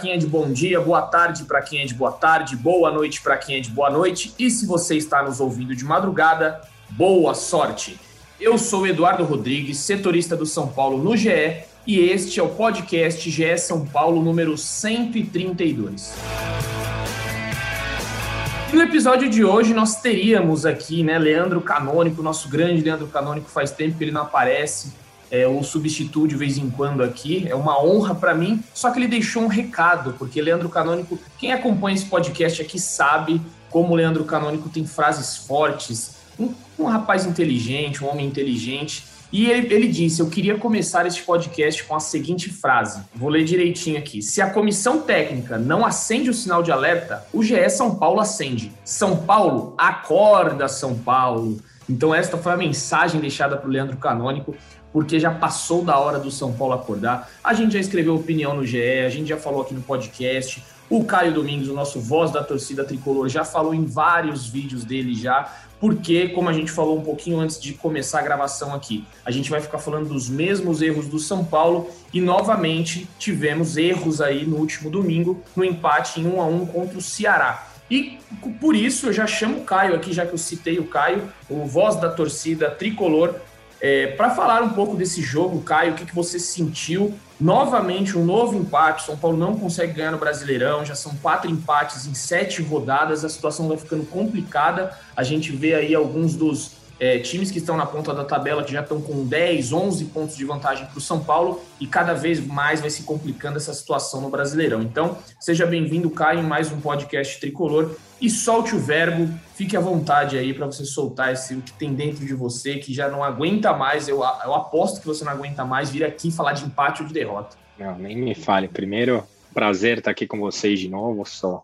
Quem é de bom dia, boa tarde para quem é de boa tarde, boa noite para quem é de boa noite. E se você está nos ouvindo de madrugada, boa sorte. Eu sou Eduardo Rodrigues, setorista do São Paulo no GE, e este é o podcast GE São Paulo número 132. E no episódio de hoje nós teríamos aqui, né, Leandro Canônico, nosso grande Leandro Canônico, faz tempo que ele não aparece, é, substituto de vez em quando aqui. É uma honra para mim. Só que ele deixou um recado, porque Leandro Canônico, quem acompanha esse podcast aqui sabe como Leandro Canônico tem frases fortes. Um, um rapaz inteligente, um homem inteligente. E ele, ele disse: Eu queria começar este podcast com a seguinte frase. Vou ler direitinho aqui. Se a comissão técnica não acende o sinal de alerta, o GE São Paulo acende. São Paulo, acorda, São Paulo. Então, esta foi a mensagem deixada para o Leandro Canônico porque já passou da hora do São Paulo acordar. A gente já escreveu opinião no GE, a gente já falou aqui no podcast. O Caio Domingos, o nosso voz da torcida tricolor, já falou em vários vídeos dele já, porque, como a gente falou um pouquinho antes de começar a gravação aqui, a gente vai ficar falando dos mesmos erros do São Paulo e novamente tivemos erros aí no último domingo, no empate em 1 a 1 contra o Ceará. E por isso eu já chamo o Caio aqui, já que eu citei o Caio, o voz da torcida tricolor, é, para falar um pouco desse jogo, Caio, o que, que você sentiu? Novamente, um novo empate. São Paulo não consegue ganhar no Brasileirão. Já são quatro empates em sete rodadas. A situação vai ficando complicada. A gente vê aí alguns dos é, times que estão na ponta da tabela que já estão com 10, 11 pontos de vantagem para o São Paulo e cada vez mais vai se complicando essa situação no Brasileirão. Então, seja bem-vindo, Caio, em mais um podcast tricolor e solte o verbo, fique à vontade aí para você soltar esse, o que tem dentro de você, que já não aguenta mais. Eu, eu aposto que você não aguenta mais vir aqui falar de empate ou de derrota. Não, nem me fale. Primeiro, prazer estar aqui com vocês de novo. Sou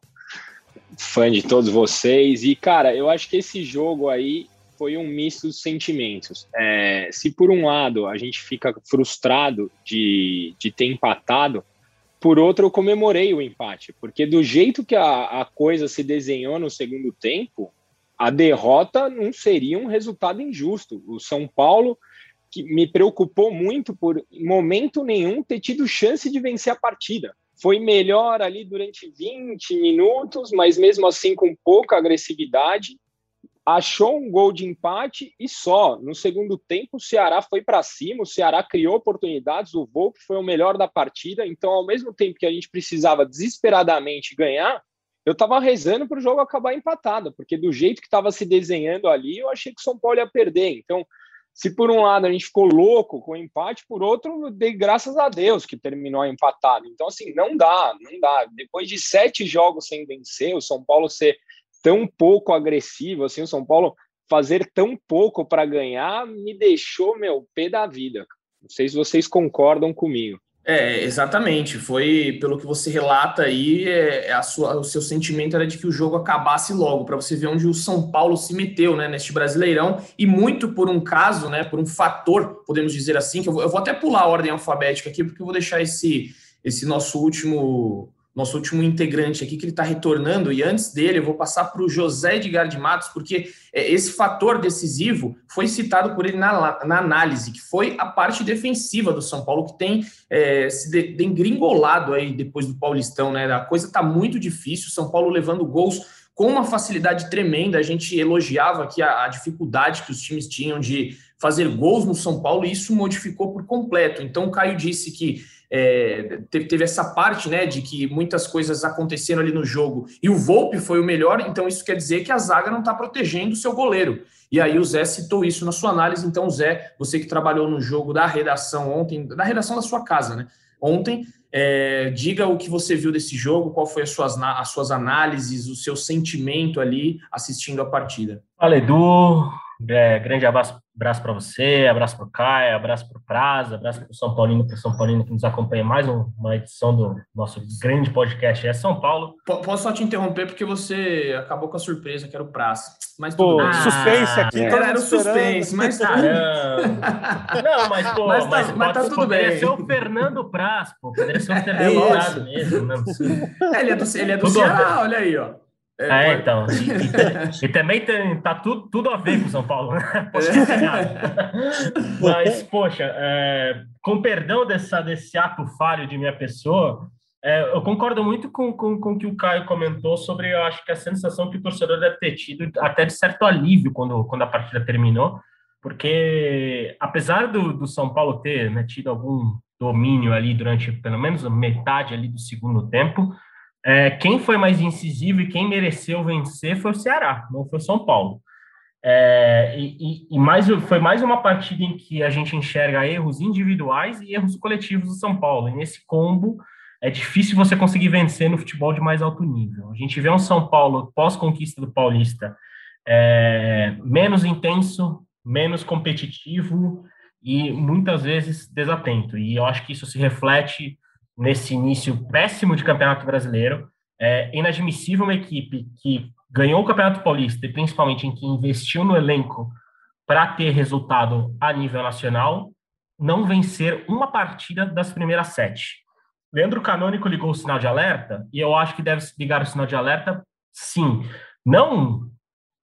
fã de todos vocês. E, cara, eu acho que esse jogo aí foi um misto de sentimentos. É, se por um lado a gente fica frustrado de, de ter empatado, por outro eu comemorei o empate, porque do jeito que a, a coisa se desenhou no segundo tempo, a derrota não seria um resultado injusto. O São Paulo que me preocupou muito por momento nenhum ter tido chance de vencer a partida. Foi melhor ali durante 20 minutos, mas mesmo assim com pouca agressividade achou um gol de empate e só. No segundo tempo, o Ceará foi para cima, o Ceará criou oportunidades, o Volpe foi o melhor da partida. Então, ao mesmo tempo que a gente precisava desesperadamente ganhar, eu estava rezando para o jogo acabar empatado, porque do jeito que estava se desenhando ali, eu achei que o São Paulo ia perder. Então, se por um lado a gente ficou louco com o empate, por outro, dei graças a Deus que terminou empatado. Então, assim, não dá, não dá. Depois de sete jogos sem vencer, o São Paulo ser tão pouco agressivo, assim, o São Paulo fazer tão pouco para ganhar me deixou, meu, pé da vida. Não sei se vocês concordam comigo. É, exatamente. Foi pelo que você relata aí, é, é a sua, o seu sentimento era de que o jogo acabasse logo, para você ver onde o São Paulo se meteu, né, neste Brasileirão, e muito por um caso, né, por um fator, podemos dizer assim, que eu vou, eu vou até pular a ordem alfabética aqui, porque eu vou deixar esse, esse nosso último nosso último integrante aqui, que ele está retornando, e antes dele eu vou passar para o José Edgar de Matos, porque é, esse fator decisivo foi citado por ele na, na análise, que foi a parte defensiva do São Paulo, que tem é, se dengringolado aí depois do Paulistão, né? A coisa está muito difícil, São Paulo levando gols com uma facilidade tremenda. A gente elogiava aqui a, a, dificuldade que os times tinham de fazer gols no São Paulo e isso modificou por completo. Então, o Caio disse que é, teve, essa parte né, de que muitas coisas aconteceram ali no jogo e o Volpe foi o melhor, então isso quer dizer que a zaga não está protegendo o seu goleiro. E aí o Zé citou isso na sua análise. Então, Zé, você que trabalhou no jogo da redação ontem, da redação da sua casa, né? Ontem, é, diga o que você viu desse jogo, qual foi as suas, as suas análises, o seu sentimento ali assistindo a partida. Fala, Edu. É, grande abraço, abraço para você, abraço para o Caio, abraço para o Prazo, abraço para o São Paulino, para o São Paulino que nos acompanha mais uma edição do nosso grande podcast é São Paulo. Posso só te interromper porque você acabou com a surpresa, que era o Prazo. Mas pô, ah, suspense aqui. Então era o suspense, mas Não, mas pô, mas, tá, mas, mas tá tudo poderia bem. ser o Fernando Prazo, pô, poderia ser o Fernando Prazo mesmo. Não, é, ele é do, ele é do Ceará, olha aí, ó. É, é então. E, e, e, também tem, tá tudo, tudo a ver com São Paulo, né? Mas, poxa, é, com perdão dessa, desse ato falho de minha pessoa, é, eu concordo muito com, com, com o que o Caio comentou sobre, eu acho que a sensação que o torcedor deve ter tido, até de certo alívio quando, quando a partida terminou, porque apesar do, do São Paulo ter né, tido algum domínio ali durante pelo menos metade ali do segundo tempo, é, quem foi mais incisivo e quem mereceu vencer foi o Ceará, não foi o São Paulo. É, e, e, mais, foi mais uma partida em que a gente enxerga erros individuais e erros coletivos do São Paulo. E nesse combo é difícil você conseguir vencer no futebol de mais alto nível. A gente vê um São Paulo pós-conquista do Paulista é, menos intenso, menos competitivo e muitas vezes desatento. E eu acho que isso se reflete nesse início péssimo de Campeonato Brasileiro. É inadmissível uma equipe que ganhou o Campeonato Paulista e principalmente em que investiu no elenco para ter resultado a nível nacional, não vencer uma partida das primeiras sete. Leandro Canônico ligou o sinal de alerta e eu acho que deve ligar o sinal de alerta, sim. Não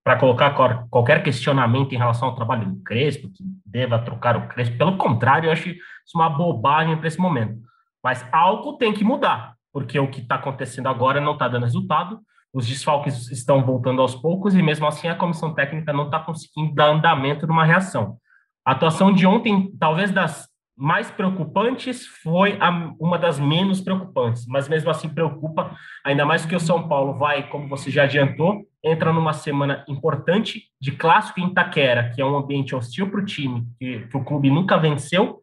para colocar qualquer questionamento em relação ao trabalho do Crespo, que deva trocar o Crespo. Pelo contrário, eu acho isso uma bobagem para esse momento. Mas algo tem que mudar, porque o que está acontecendo agora não está dando resultado, os desfalques estão voltando aos poucos e mesmo assim a comissão técnica não está conseguindo dar andamento numa reação. A atuação de ontem, talvez das mais preocupantes, foi a, uma das menos preocupantes, mas mesmo assim preocupa, ainda mais que o São Paulo vai, como você já adiantou, entra numa semana importante de clássico em Itaquera, que é um ambiente hostil para o time, que, que o clube nunca venceu,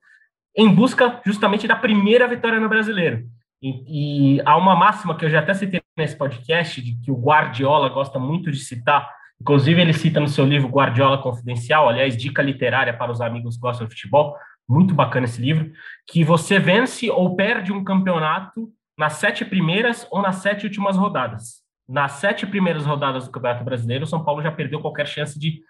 em busca justamente da primeira vitória no Brasileiro. E, e, há uma máxima que eu já até citei nesse podcast, de que o Guardiola gosta muito de citar, inclusive ele cita no seu livro Guardiola Confidencial, aliás, dica literária para os amigos que gostam de futebol, muito bacana esse livro, que você vence ou perde um campeonato nas sete primeiras ou nas sete últimas rodadas. Nas sete primeiras rodadas do Campeonato Brasileiro, o São Paulo já perdeu qualquer chance de,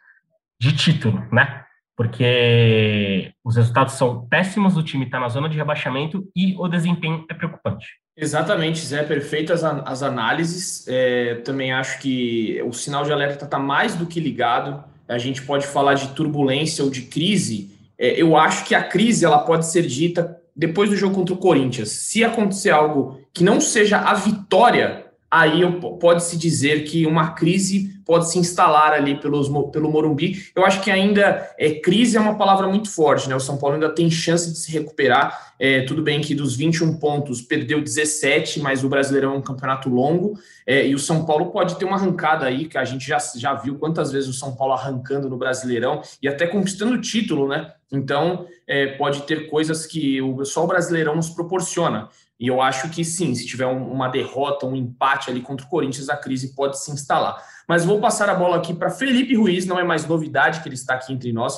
de título, né? Porque os resultados são péssimos, o time está na zona de rebaixamento e o desempenho é preocupante. Exatamente, Zé, perfeitas as análises. É, também acho que o sinal de alerta está mais do que ligado. A gente pode falar de turbulência ou de crise. É, eu acho que a crise ela pode ser dita depois do jogo contra o Corinthians. Se acontecer algo que não seja a vitória aí pode-se dizer que uma crise pode se instalar ali pelos, pelo Morumbi. Eu acho que ainda é, crise é uma palavra muito forte, né? O São Paulo ainda tem chance de se recuperar. É, tudo bem que dos 21 pontos perdeu 17, mas o Brasileirão é um campeonato longo. É, e o São Paulo pode ter uma arrancada aí, que a gente já, já viu quantas vezes o São Paulo arrancando no Brasileirão e até conquistando o título, né? Então, é, pode ter coisas que o, só o Brasileirão nos proporciona. E eu acho que sim, se tiver um, uma derrota, um empate ali contra o Corinthians, a crise pode se instalar. Mas vou passar a bola aqui para Felipe Ruiz, não é mais novidade que ele está aqui entre nós,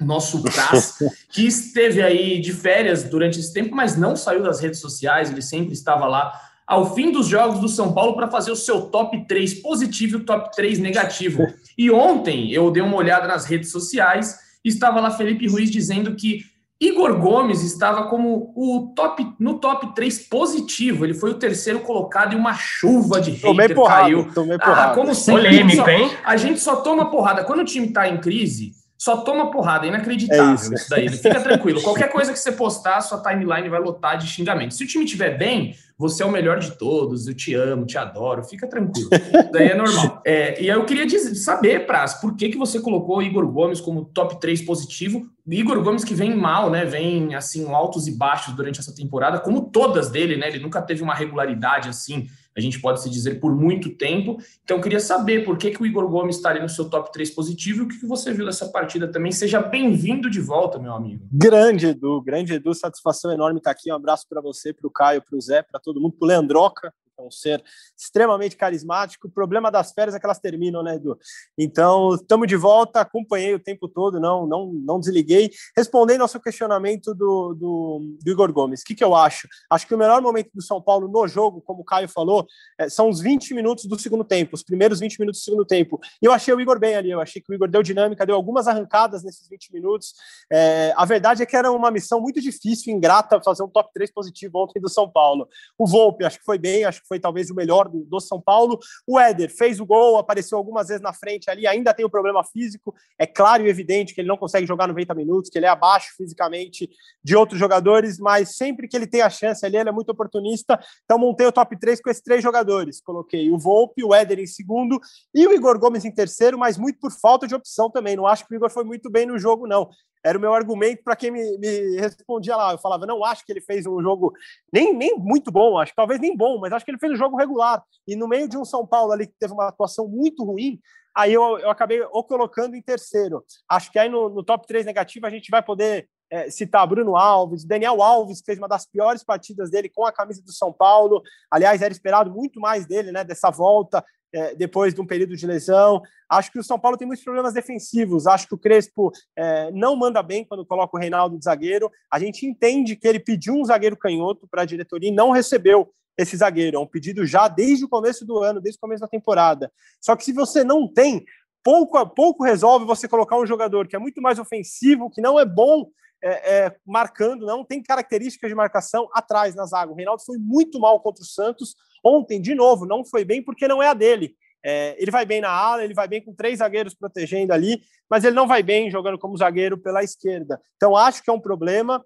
nosso Taz, que esteve aí de férias durante esse tempo, mas não saiu das redes sociais, ele sempre estava lá ao fim dos jogos do São Paulo para fazer o seu top 3 positivo e o top 3 negativo. E ontem eu dei uma olhada nas redes sociais, estava lá Felipe Ruiz dizendo que Igor Gomes estava como o top no top 3 positivo. Ele foi o terceiro colocado e uma chuva de hater tomei porrada, caiu. Tomei ah, porrada. Ah, como sempre, gente só, a gente só toma porrada. Quando o time está em crise, só toma porrada. É inacreditável é isso. isso daí. Fica tranquilo. Qualquer coisa que você postar, sua timeline vai lotar de xingamento. Se o time estiver bem, você é o melhor de todos, eu te amo, te adoro, fica tranquilo. Daí é normal. É, e eu queria dizer, saber, Praz, por que, que você colocou o Igor Gomes como top 3 positivo? O Igor Gomes que vem mal, né? Vem assim, altos e baixos durante essa temporada, como todas dele, né? Ele nunca teve uma regularidade assim a gente pode se dizer por muito tempo. Então, queria saber por que, que o Igor Gomes está ali no seu top 3 positivo e o que, que você viu dessa partida também. Seja bem-vindo de volta, meu amigo. Grande, Edu, grande Edu, satisfação enorme estar aqui. Um abraço para você, para o Caio, para o Zé, para todo mundo, para o Leandroca, um ser extremamente carismático. O problema das férias é que elas terminam, né, Edu? Então, estamos de volta, acompanhei o tempo todo, não não, não desliguei. Respondendo ao seu questionamento do, do, do Igor Gomes, o que, que eu acho? Acho que o melhor momento do São Paulo no jogo, como o Caio falou, é, são os 20 minutos do segundo tempo, os primeiros 20 minutos do segundo tempo. E eu achei o Igor bem ali, eu achei que o Igor deu dinâmica, deu algumas arrancadas nesses 20 minutos. É, a verdade é que era uma missão muito difícil, ingrata, fazer um top 3 positivo ontem do São Paulo. O Volpe, acho que foi bem, acho que foi talvez o melhor do, do São Paulo. O Éder fez o gol, apareceu algumas vezes na frente ali, ainda tem o um problema físico. É claro e evidente que ele não consegue jogar 90 minutos, que ele é abaixo fisicamente de outros jogadores, mas sempre que ele tem a chance ali, ele é muito oportunista. Então montei o top 3 com esses três jogadores. Coloquei o Volpe, o Éder em segundo e o Igor Gomes em terceiro, mas muito por falta de opção também. Não acho que o Igor foi muito bem no jogo, não era o meu argumento para quem me, me, respondia lá. Eu falava, não acho que ele fez um jogo nem, nem muito bom, acho talvez nem bom, mas acho que ele fez um jogo regular. E no meio de um São Paulo ali que teve uma atuação muito ruim, aí eu, eu acabei o colocando em terceiro. Acho que aí no, no top 3 negativo a gente vai poder é, citar Bruno Alves, Daniel Alves, que fez uma das piores partidas dele com a camisa do São Paulo. Aliás, era esperado muito mais dele, né, dessa volta é, depois de um período de lesão. Acho que o São Paulo tem muitos problemas defensivos. Acho que o Crespo é, não manda bem quando coloca o Reinaldo de zagueiro. A gente entende que ele pediu um zagueiro canhoto para a diretoria e não recebeu esse zagueiro. É um pedido já desde o começo do ano, desde o começo da temporada. Só que se você não tem, pouco a pouco resolve você colocar um jogador que é muito mais ofensivo, que não é bom é, é, marcando, não tem características de marcação atrás na zaga. O Reinaldo foi muito mal contra o Santos. Ontem, de novo, não foi bem porque não é a dele. É, ele vai bem na ala, ele vai bem com três zagueiros protegendo ali, mas ele não vai bem jogando como zagueiro pela esquerda. Então, acho que é um problema.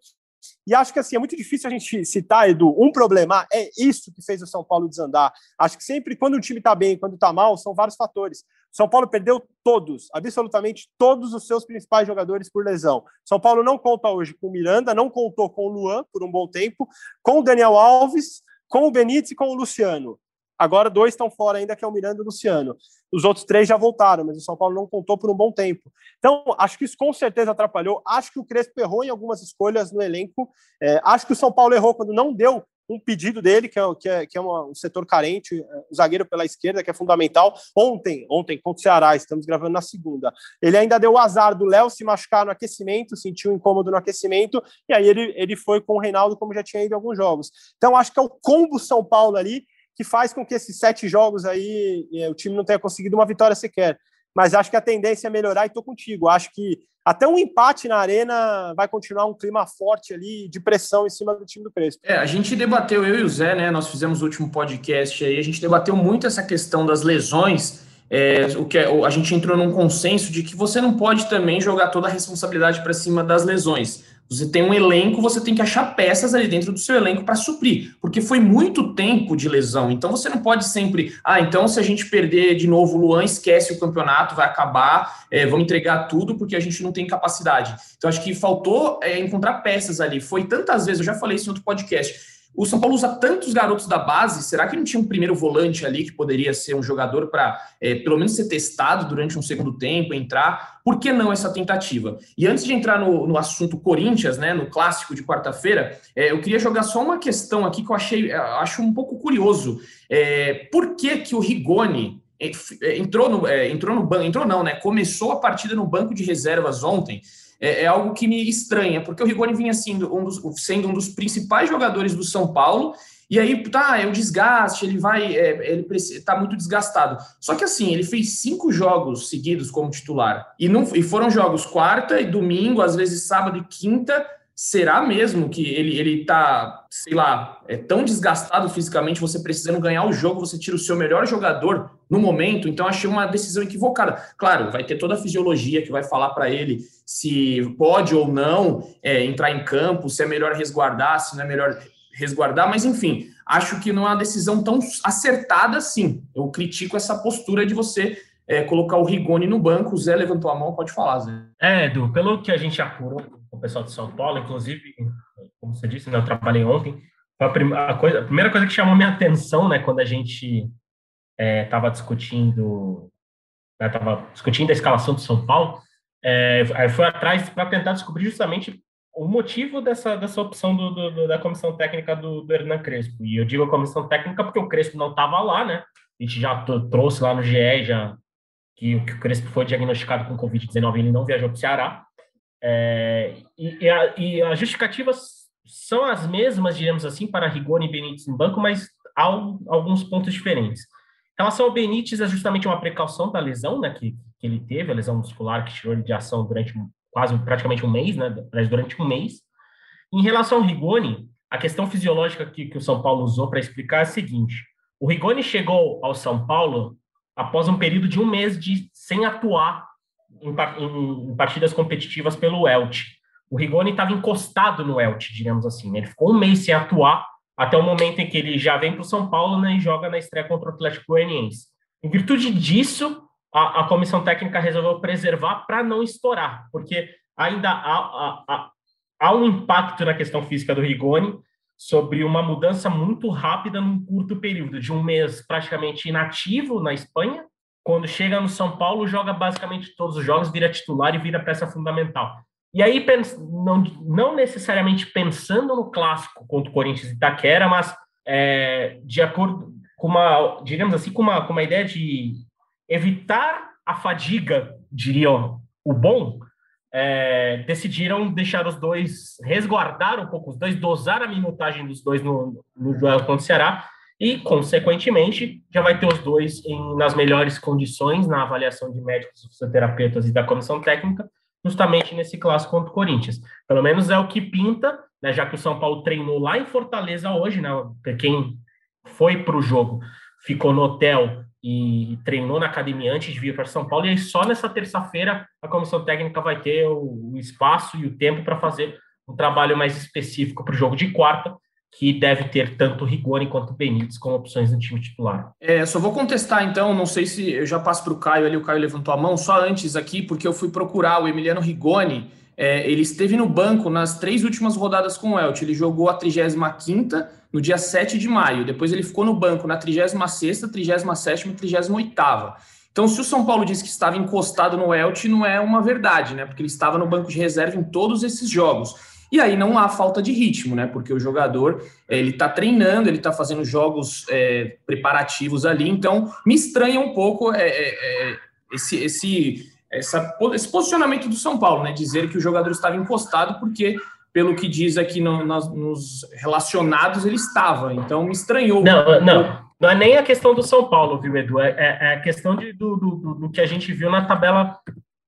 E acho que assim é muito difícil a gente citar, Edu, um problema. É isso que fez o São Paulo desandar. Acho que sempre, quando o time está bem, quando está mal, são vários fatores. São Paulo perdeu todos, absolutamente todos os seus principais jogadores por lesão. São Paulo não conta hoje com o Miranda, não contou com o Luan por um bom tempo, com o Daniel Alves, com o Benítez e com o Luciano. Agora dois estão fora ainda, que é o Miranda e o Luciano. Os outros três já voltaram, mas o São Paulo não contou por um bom tempo. Então, acho que isso com certeza atrapalhou. Acho que o Crespo errou em algumas escolhas no elenco. É, acho que o São Paulo errou quando não deu um pedido dele, que é, que é, que é uma, um setor carente, é, o zagueiro pela esquerda, que é fundamental. Ontem, ontem contra o Ceará, estamos gravando na segunda. Ele ainda deu o azar do Léo se machucar no aquecimento, sentiu um incômodo no aquecimento, e aí ele, ele foi com o Reinaldo, como já tinha ido em alguns jogos. Então, acho que é o combo São Paulo ali que faz com que esses sete jogos aí o time não tenha conseguido uma vitória sequer. Mas acho que a tendência é melhorar e estou contigo. Acho que até um empate na arena vai continuar um clima forte ali de pressão em cima do time do Crespo. É, a gente debateu, eu e o Zé, né? Nós fizemos o último podcast aí, a gente debateu muito essa questão das lesões. É, o que é, a gente entrou num consenso de que você não pode também jogar toda a responsabilidade para cima das lesões. Você tem um elenco, você tem que achar peças ali dentro do seu elenco para suprir, porque foi muito tempo de lesão. Então você não pode sempre, ah, então se a gente perder de novo o Luan, esquece o campeonato, vai acabar, é, vamos entregar tudo porque a gente não tem capacidade. Então acho que faltou é, encontrar peças ali. Foi tantas vezes, eu já falei isso em outro podcast o São Paulo usa tantos garotos da base, será que não tinha um primeiro volante ali que poderia ser um jogador para, é, pelo menos, ser testado durante um segundo tempo, entrar? Por que não essa tentativa? E antes de entrar no, no assunto Corinthians, né, no clássico de quarta-feira, é, eu queria jogar só uma questão aqui que eu achei, é, acho um pouco curioso. É, por que, que o Rigoni é, é, entrou no, entrou no banco, entrou não, né? Começou a partida no banco de reservas ontem é, é, algo que me estranha, porque o Rigoni vinha sendo um, dos, sendo um dos principais jogadores do São Paulo, e aí, tá, é o desgaste, ele vai, é, ele tá muito desgastado. Só que assim, ele fez cinco jogos seguidos como titular, e, não, e foram jogos quarta e domingo, às vezes sábado e quinta, será mesmo que ele, ele tá, sei lá, é tão desgastado fisicamente, você precisando ganhar o jogo, você tira o seu melhor jogador no momento? Então, achei uma decisão equivocada. Claro, vai ter toda a fisiologia que vai falar para ele se pode ou não é, entrar em campo, se é melhor resguardar, se não é melhor resguardar, mas enfim, acho que não é uma decisão tão acertada assim. Eu critico essa postura de você é, colocar o Rigoni no banco. O Zé levantou a mão, pode falar, Zé. É, Edu, pelo que a gente apurou o pessoal de São Paulo, inclusive, como você disse, né, eu trabalhei ontem, a, primeira coisa, a primeira coisa que chamou minha atenção, né, quando a gente estava é, discutindo, estava né, discutindo a escalação do São Paulo, é, aí foi atrás para tentar descobrir justamente o motivo dessa, dessa opção do, do, da comissão técnica do, do Hernan Crespo. E eu digo a comissão técnica porque o Crespo não estava lá, né? A gente já trouxe lá no GE já que, que o Crespo foi diagnosticado com Covid-19 e ele não viajou para o Ceará. É, e, e, a, e as justificativas são as mesmas, digamos assim, para Rigoni e Benítez em banco, mas há alguns pontos diferentes. Em relação ao Benítez, é justamente uma precaução da lesão né, que, que ele teve, a lesão muscular que tirou ele de ação durante quase praticamente um mês, né, durante um mês. Em relação ao Rigoni, a questão fisiológica que, que o São Paulo usou para explicar é a seguinte: o Rigoni chegou ao São Paulo após um período de um mês de sem atuar em, partidas competitivas pelo Elche. O Rigoni estava encostado no Elche, digamos assim. Né? Ele ficou um mês sem atuar até o momento em que ele já vem para o São Paulo né, e joga na estreia contra o Atlético Goianiense. Em virtude disso, a, a comissão técnica resolveu preservar para não estourar, porque ainda há, há, há, um impacto na questão física do Rigoni sobre uma mudança muito rápida num curto período, de um mês praticamente inativo na Espanha, quando chega no São Paulo, joga basicamente todos os jogos, vira titular e vira peça fundamental. E aí, não, não necessariamente pensando no clássico contra o Corinthians e Itaquera, mas é, de acordo com uma, digamos assim, com uma, com uma ideia de evitar a fadiga, diria o bom, é, decidiram deixar os dois, resguardar um pouco os dois, dosar a minutagem dos dois no, no contra o Ceará, e, consequentemente, já vai ter os dois em, nas melhores condições na avaliação de médicos, fisioterapeutas e da comissão técnica, justamente nesse clássico contra o Corinthians. Pelo menos é o que pinta, né, já que o São Paulo treinou lá em Fortaleza hoje, né, quem foi para o jogo ficou no hotel e treinou na academia antes de vir para São Paulo, e aí só nessa terça-feira a comissão técnica vai ter o, o espaço e o tempo para fazer um trabalho mais específico para o jogo de quarta, que deve ter tanto Rigoni quanto Benítez como opções no time titular. É, só vou contestar então, não sei se eu já passo para o Caio ali, o Caio levantou a mão, só antes aqui, porque eu fui procurar o Emiliano Rigoni, é, ele esteve no banco nas três últimas rodadas com o Elche, ele jogou a 35ª no dia 7 de maio, depois ele ficou no banco na 36ª, 37ª e 38ª. Então, se o São Paulo disse que estava encostado no Elche, não é uma verdade, né? Porque ele estava no banco de reserva em todos esses jogos. E aí não há falta de ritmo, né? Porque o jogador ele está treinando, ele está fazendo jogos é, preparativos ali. Então me estranha um pouco é, é, é, esse, esse, essa, esse posicionamento do São Paulo, né? Dizer que o jogador estava encostado, porque pelo que diz aqui no, nos, nos relacionados ele estava. Então me estranhou. Não, não. Não é nem a questão do São Paulo, viu, Edu? É, é a questão de, do, do, do que a gente viu na tabela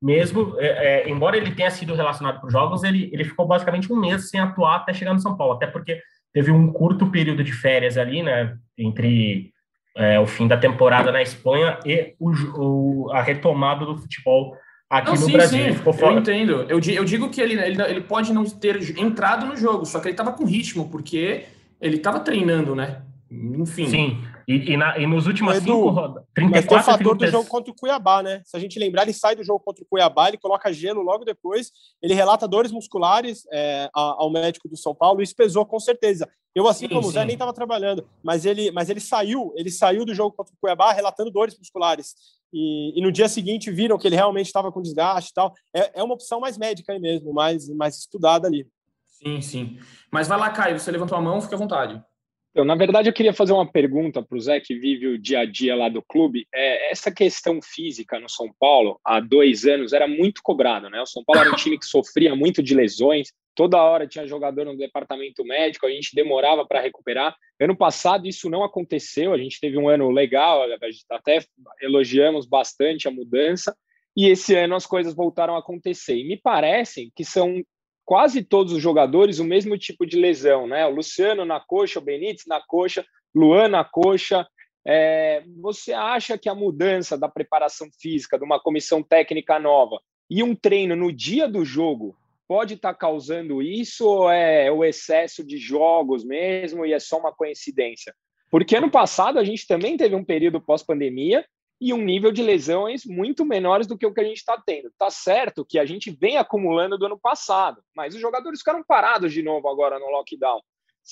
mesmo, é, é, embora ele tenha sido relacionado para os jogos, ele, ele ficou basicamente um mês sem atuar até chegar no São Paulo, até porque teve um curto período de férias ali, né, entre é, o fim da temporada na Espanha e o, o, a retomada do futebol aqui não, no sim, Brasil. Sim, eu entendo. Eu, eu digo que ele, ele, ele pode não ter entrado no jogo, só que ele estava com ritmo, porque ele estava treinando, né? Enfim. Sim. E, e, na, e nos últimos Edu, cinco rodadas. Mas tem o fator 30... do jogo contra o Cuiabá, né? Se a gente lembrar, ele sai do jogo contra o Cuiabá, ele coloca gelo logo depois, ele relata dores musculares é, ao médico do São Paulo, isso pesou com certeza. Eu, assim sim, como o Zé, nem estava trabalhando, mas ele, mas ele saiu, ele saiu do jogo contra o Cuiabá relatando dores musculares. E, e no dia seguinte viram que ele realmente estava com desgaste e tal. É, é uma opção mais médica aí mesmo, mais, mais estudada ali. Sim, sim. Mas vai lá, Caio, você levantou a mão, fica à vontade. Então, na verdade, eu queria fazer uma pergunta para o Zé, que vive o dia a dia lá do clube. É, essa questão física no São Paulo, há dois anos, era muito cobrada, né? O São Paulo era um time que sofria muito de lesões, toda hora tinha jogador no departamento médico, a gente demorava para recuperar. Ano passado, isso não aconteceu, a gente teve um ano legal, até elogiamos bastante a mudança, e esse ano as coisas voltaram a acontecer. E me parecem que são quase todos os jogadores o mesmo tipo de lesão, né? O Luciano na coxa, o Benítez na coxa, Luan na coxa. É, você acha que a mudança da preparação física, de uma comissão técnica nova e um treino no dia do jogo pode estar tá causando isso ou é o excesso de jogos mesmo e é só uma coincidência? Porque ano passado a gente também teve um período pós-pandemia e um nível de lesões muito menores do que o que a gente está tendo. Tá certo que a gente vem acumulando do ano passado, mas os jogadores ficaram parados de novo agora no lockdown.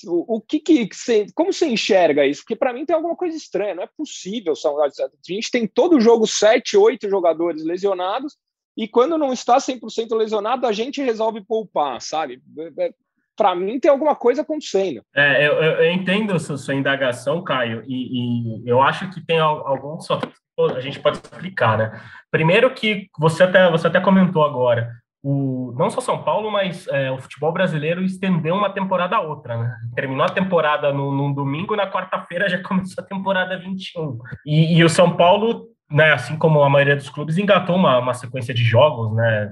O, o que, que como você enxerga isso? Porque para mim tem alguma coisa estranha, não é possível. A gente tem todo jogo sete, oito jogadores lesionados e quando não está 100% lesionado, a gente resolve poupar, sabe? Para mim tem alguma coisa acontecendo. É, eu, eu entendo a sua, sua indagação, Caio, e, e, eu acho que tem alguns a gente pode explicar, né? Primeiro que você até, você até comentou agora, o, não só São Paulo, mas é, o futebol brasileiro estendeu uma temporada a outra, né? Terminou a temporada no, num domingo, na quarta-feira já começou a temporada 21. E, e o São Paulo, né, assim como a maioria dos clubes, engatou uma, uma sequência de jogos, né?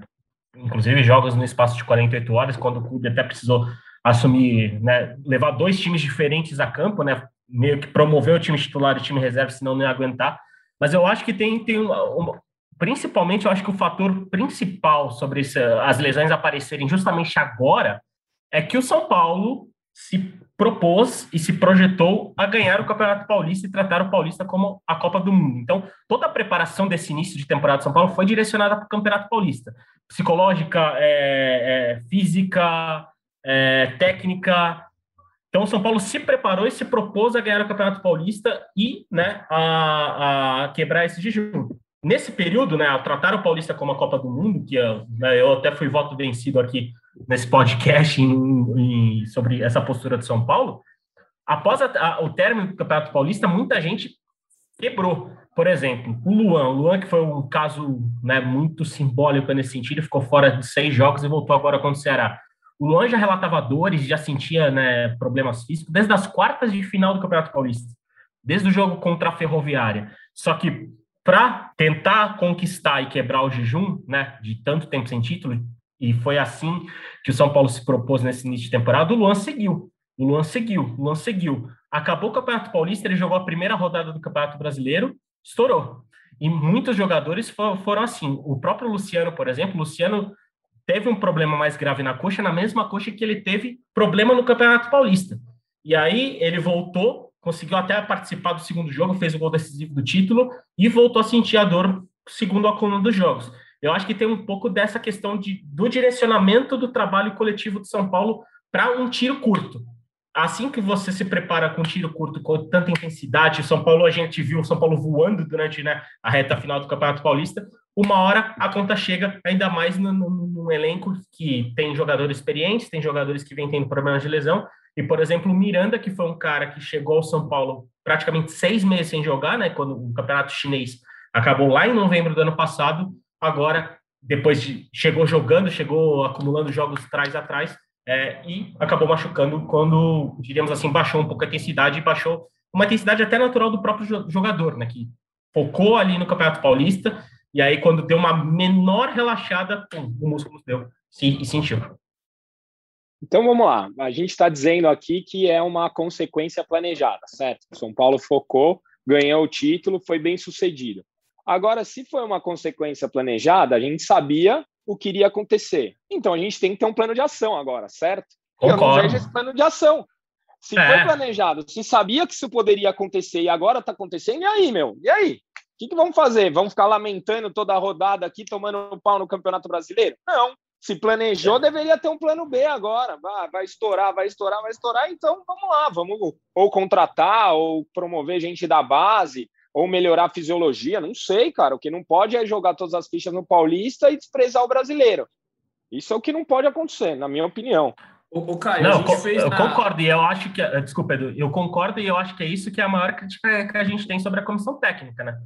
Inclusive jogos no espaço de 48 horas, quando o clube até precisou assumir, né, levar dois times diferentes a campo, né? Meio que promover o time titular e o time reserva, senão não ia aguentar. Mas eu acho que tem, tem uma, uma, principalmente, eu acho que o fator principal sobre esse, as lesões aparecerem justamente agora é que o São Paulo se propôs e se projetou a ganhar o Campeonato Paulista e tratar o Paulista como a Copa do Mundo. Então, toda a preparação desse início de temporada de São Paulo foi direcionada para o Campeonato Paulista. Psicológica, é, é, física, é, técnica, então, o São Paulo se preparou e se propôs a ganhar o Campeonato Paulista e né, a, a quebrar esse jejum. Nesse período, né, ao tratar o Paulista como a Copa do Mundo, que eu, né, eu até fui voto vencido aqui nesse podcast em, em, sobre essa postura de São Paulo, após a, a, o término do Campeonato Paulista, muita gente quebrou. Por exemplo, o Luan, o Luan que foi um caso né, muito simbólico nesse sentido, ficou fora de seis jogos e voltou agora contra o Ceará. O Luan já relatava dores, já sentia né, problemas físicos desde as quartas de final do Campeonato Paulista, desde o jogo contra a Ferroviária. Só que para tentar conquistar e quebrar o jejum, né, de tanto tempo sem título, e foi assim que o São Paulo se propôs nesse início de temporada, o Luan seguiu. O Luan seguiu, o Luan seguiu. Acabou o Campeonato Paulista, ele jogou a primeira rodada do Campeonato Brasileiro, estourou. E muitos jogadores foram assim. O próprio Luciano, por exemplo, Luciano teve um problema mais grave na coxa, na mesma coxa que ele teve problema no Campeonato Paulista. E aí ele voltou, conseguiu até participar do segundo jogo, fez o gol decisivo do título e voltou a sentir a dor segundo a coluna dos jogos. Eu acho que tem um pouco dessa questão de, do direcionamento do trabalho coletivo de São Paulo para um tiro curto. Assim que você se prepara com um tiro curto com tanta intensidade, São Paulo a gente viu São Paulo voando durante né, a reta final do Campeonato Paulista, uma hora a conta chega, ainda mais num elenco que tem jogadores experientes, tem jogadores que vêm tendo problemas de lesão. E, por exemplo, o Miranda, que foi um cara que chegou ao São Paulo praticamente seis meses sem jogar, né? Quando o campeonato chinês acabou lá em novembro do ano passado, agora, depois de. chegou jogando, chegou acumulando jogos trás a trás, é, e acabou machucando quando, diríamos assim, baixou um pouco a intensidade e baixou uma intensidade até natural do próprio jogador, né? Que focou ali no Campeonato Paulista e aí, quando deu uma menor relaxada, pum, o músculo deu e sentiu. Então vamos lá. A gente está dizendo aqui que é uma consequência planejada, certo? São Paulo focou, ganhou o título, foi bem sucedido. Agora, se foi uma consequência planejada, a gente sabia o que iria acontecer. Então a gente tem que ter um plano de ação agora, certo? Concordo. Eu não vejo esse plano de ação. Se é. foi planejado, se sabia que isso poderia acontecer e agora está acontecendo, e aí, meu? E aí? O que, que vamos fazer? Vamos ficar lamentando toda a rodada aqui, tomando pau no Campeonato Brasileiro? Não. Se planejou, deveria ter um plano B agora. Vai, vai estourar, vai estourar, vai estourar. Então, vamos lá. Vamos ou contratar, ou promover gente da base, ou melhorar a fisiologia. Não sei, cara. O que não pode é jogar todas as fichas no Paulista e desprezar o brasileiro. Isso é o que não pode acontecer, na minha opinião. O, o Caio, não, eu na... concordo e eu acho que, desculpa, Edu, eu concordo e eu acho que é isso que é a maior crítica que a gente tem sobre a comissão técnica, né?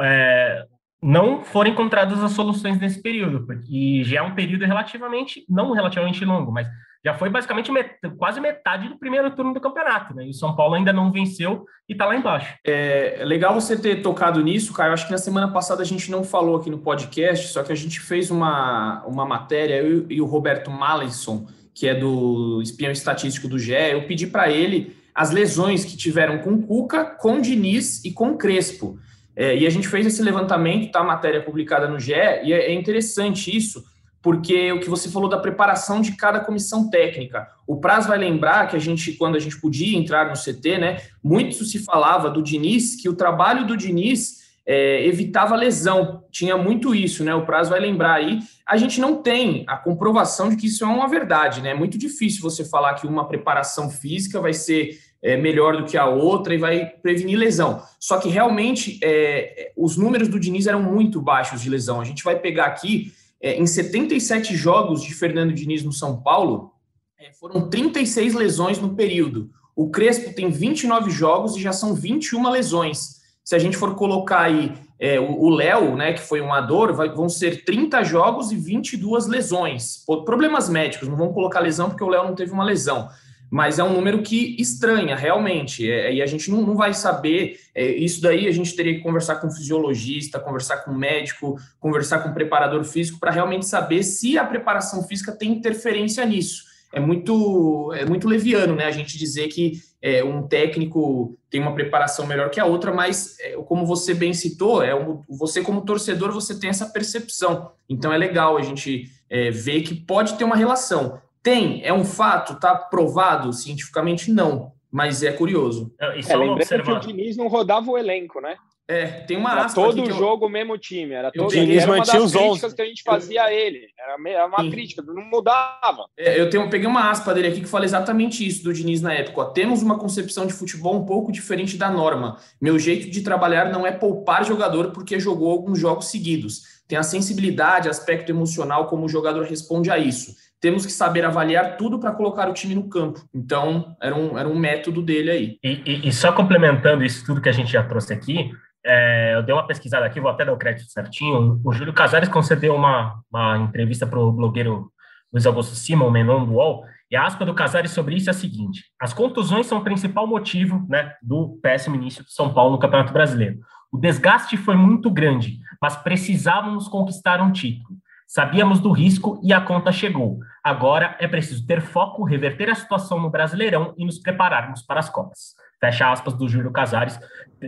É, não foram encontradas as soluções nesse período, porque já é um período relativamente, não relativamente longo, mas já foi basicamente met quase metade do primeiro turno do campeonato, né? E o São Paulo ainda não venceu e está lá embaixo. É legal você ter tocado nisso, Caio. Acho que na semana passada a gente não falou aqui no podcast, só que a gente fez uma, uma matéria, eu e o Roberto Malison, que é do espião estatístico do GE, eu pedi para ele as lesões que tiveram com Cuca, com Diniz e com Crespo. É, e a gente fez esse levantamento, tá? A matéria publicada no GE, e é, é interessante isso, porque o que você falou da preparação de cada comissão técnica. O Praz vai lembrar que a gente, quando a gente podia entrar no CT, né, muito se falava do Diniz, que o trabalho do Diniz é, evitava lesão, tinha muito isso, né? O Praz vai lembrar aí. A gente não tem a comprovação de que isso é uma verdade, né? É muito difícil você falar que uma preparação física vai ser é, melhor do que a outra e vai prevenir lesão. Só que realmente é, os números do Diniz eram muito baixos de lesão. A gente vai pegar aqui, é, em 77 jogos de Fernando Diniz no São Paulo, é, foram 36 lesões no período. O Crespo tem 29 jogos e já são 21 lesões. Se a gente for colocar aí é, o Léo, né, que foi um ador, vai, vão ser 30 jogos e 22 lesões. Problemas médicos, não vamos colocar lesão porque o Léo não teve uma lesão. Mas é um número que estranha, realmente. É, e a gente não, não vai saber. É, isso daí a gente teria que conversar com um fisiologista, conversar com um médico, conversar com um preparador físico para realmente saber se a preparação física tem interferência nisso é muito, é muito leviano, né? A gente dizer que é, um técnico tem uma preparação melhor que a outra, mas é, como você bem citou, é um, você como torcedor você tem essa percepção. Então é legal a gente é, ver que pode ter uma relação. Tem, é um fato, tá provado cientificamente não, mas é curioso. É, e só é, lembrando que o Diniz não rodava o elenco, né? É, tem uma era todo eu... jogo o mesmo time. Era todo era uma das críticas que a gente fazia a ele. Era uma Sim. crítica, não mudava. É, eu tenho, peguei uma aspa dele aqui que fala exatamente isso do Diniz na época. Ó, Temos uma concepção de futebol um pouco diferente da norma. Meu jeito de trabalhar não é poupar jogador porque jogou alguns jogos seguidos. Tem a sensibilidade, aspecto emocional, como o jogador responde a isso. Temos que saber avaliar tudo para colocar o time no campo. Então, era um, era um método dele aí. E, e, e só complementando isso tudo que a gente já trouxe aqui, é, eu dei uma pesquisada aqui, vou até dar o crédito certinho. O Júlio Casares concedeu uma, uma entrevista para o blogueiro Luiz Augusto Simon, Menon do UOL, e a aspa do Casares sobre isso é a seguinte: as contusões são o principal motivo né, do péssimo início do São Paulo no Campeonato Brasileiro. O desgaste foi muito grande, mas precisávamos conquistar um título. Sabíamos do risco e a conta chegou. Agora é preciso ter foco, reverter a situação no Brasileirão e nos prepararmos para as Copas fecha aspas, do Júlio Casares,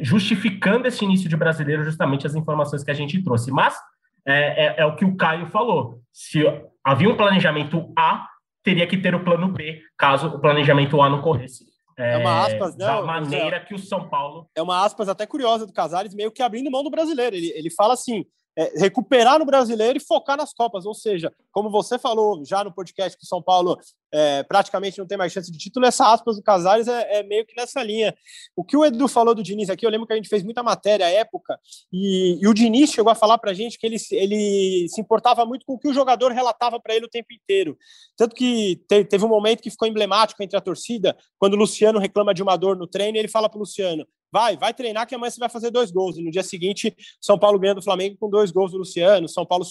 justificando esse início de brasileiro justamente as informações que a gente trouxe. Mas é, é, é, o que o Caio falou. Se havia um planejamento A, teria que ter o plano B, caso o planejamento A não corresse. É, é uma aspas, não, da maneira que o São Paulo. É uma aspas até curiosa do Casares, meio que abrindo mão do brasileiro. Ele, ele fala assim: é, recuperar no brasileiro e focar nas Copas. Ou seja, como você falou já no podcast que o São Paulo é, praticamente não tem mais chance de título, essa aspas do Casares é, é, meio que nessa linha. O que o Edu falou do Diniz aqui, eu lembro que a gente fez muita matéria à época, e, e o Diniz chegou a falar para a gente que ele, ele se importava muito com o que o jogador relatava para ele o tempo inteiro. Tanto que te, teve um momento que ficou emblemático entre a torcida, quando o Luciano reclama de uma dor no treino, e ele fala para o Luciano: vai, vai treinar que amanhã você vai fazer dois gols. E no dia seguinte, São Paulo ganha do Flamengo com dois gols do Luciano, São Paulo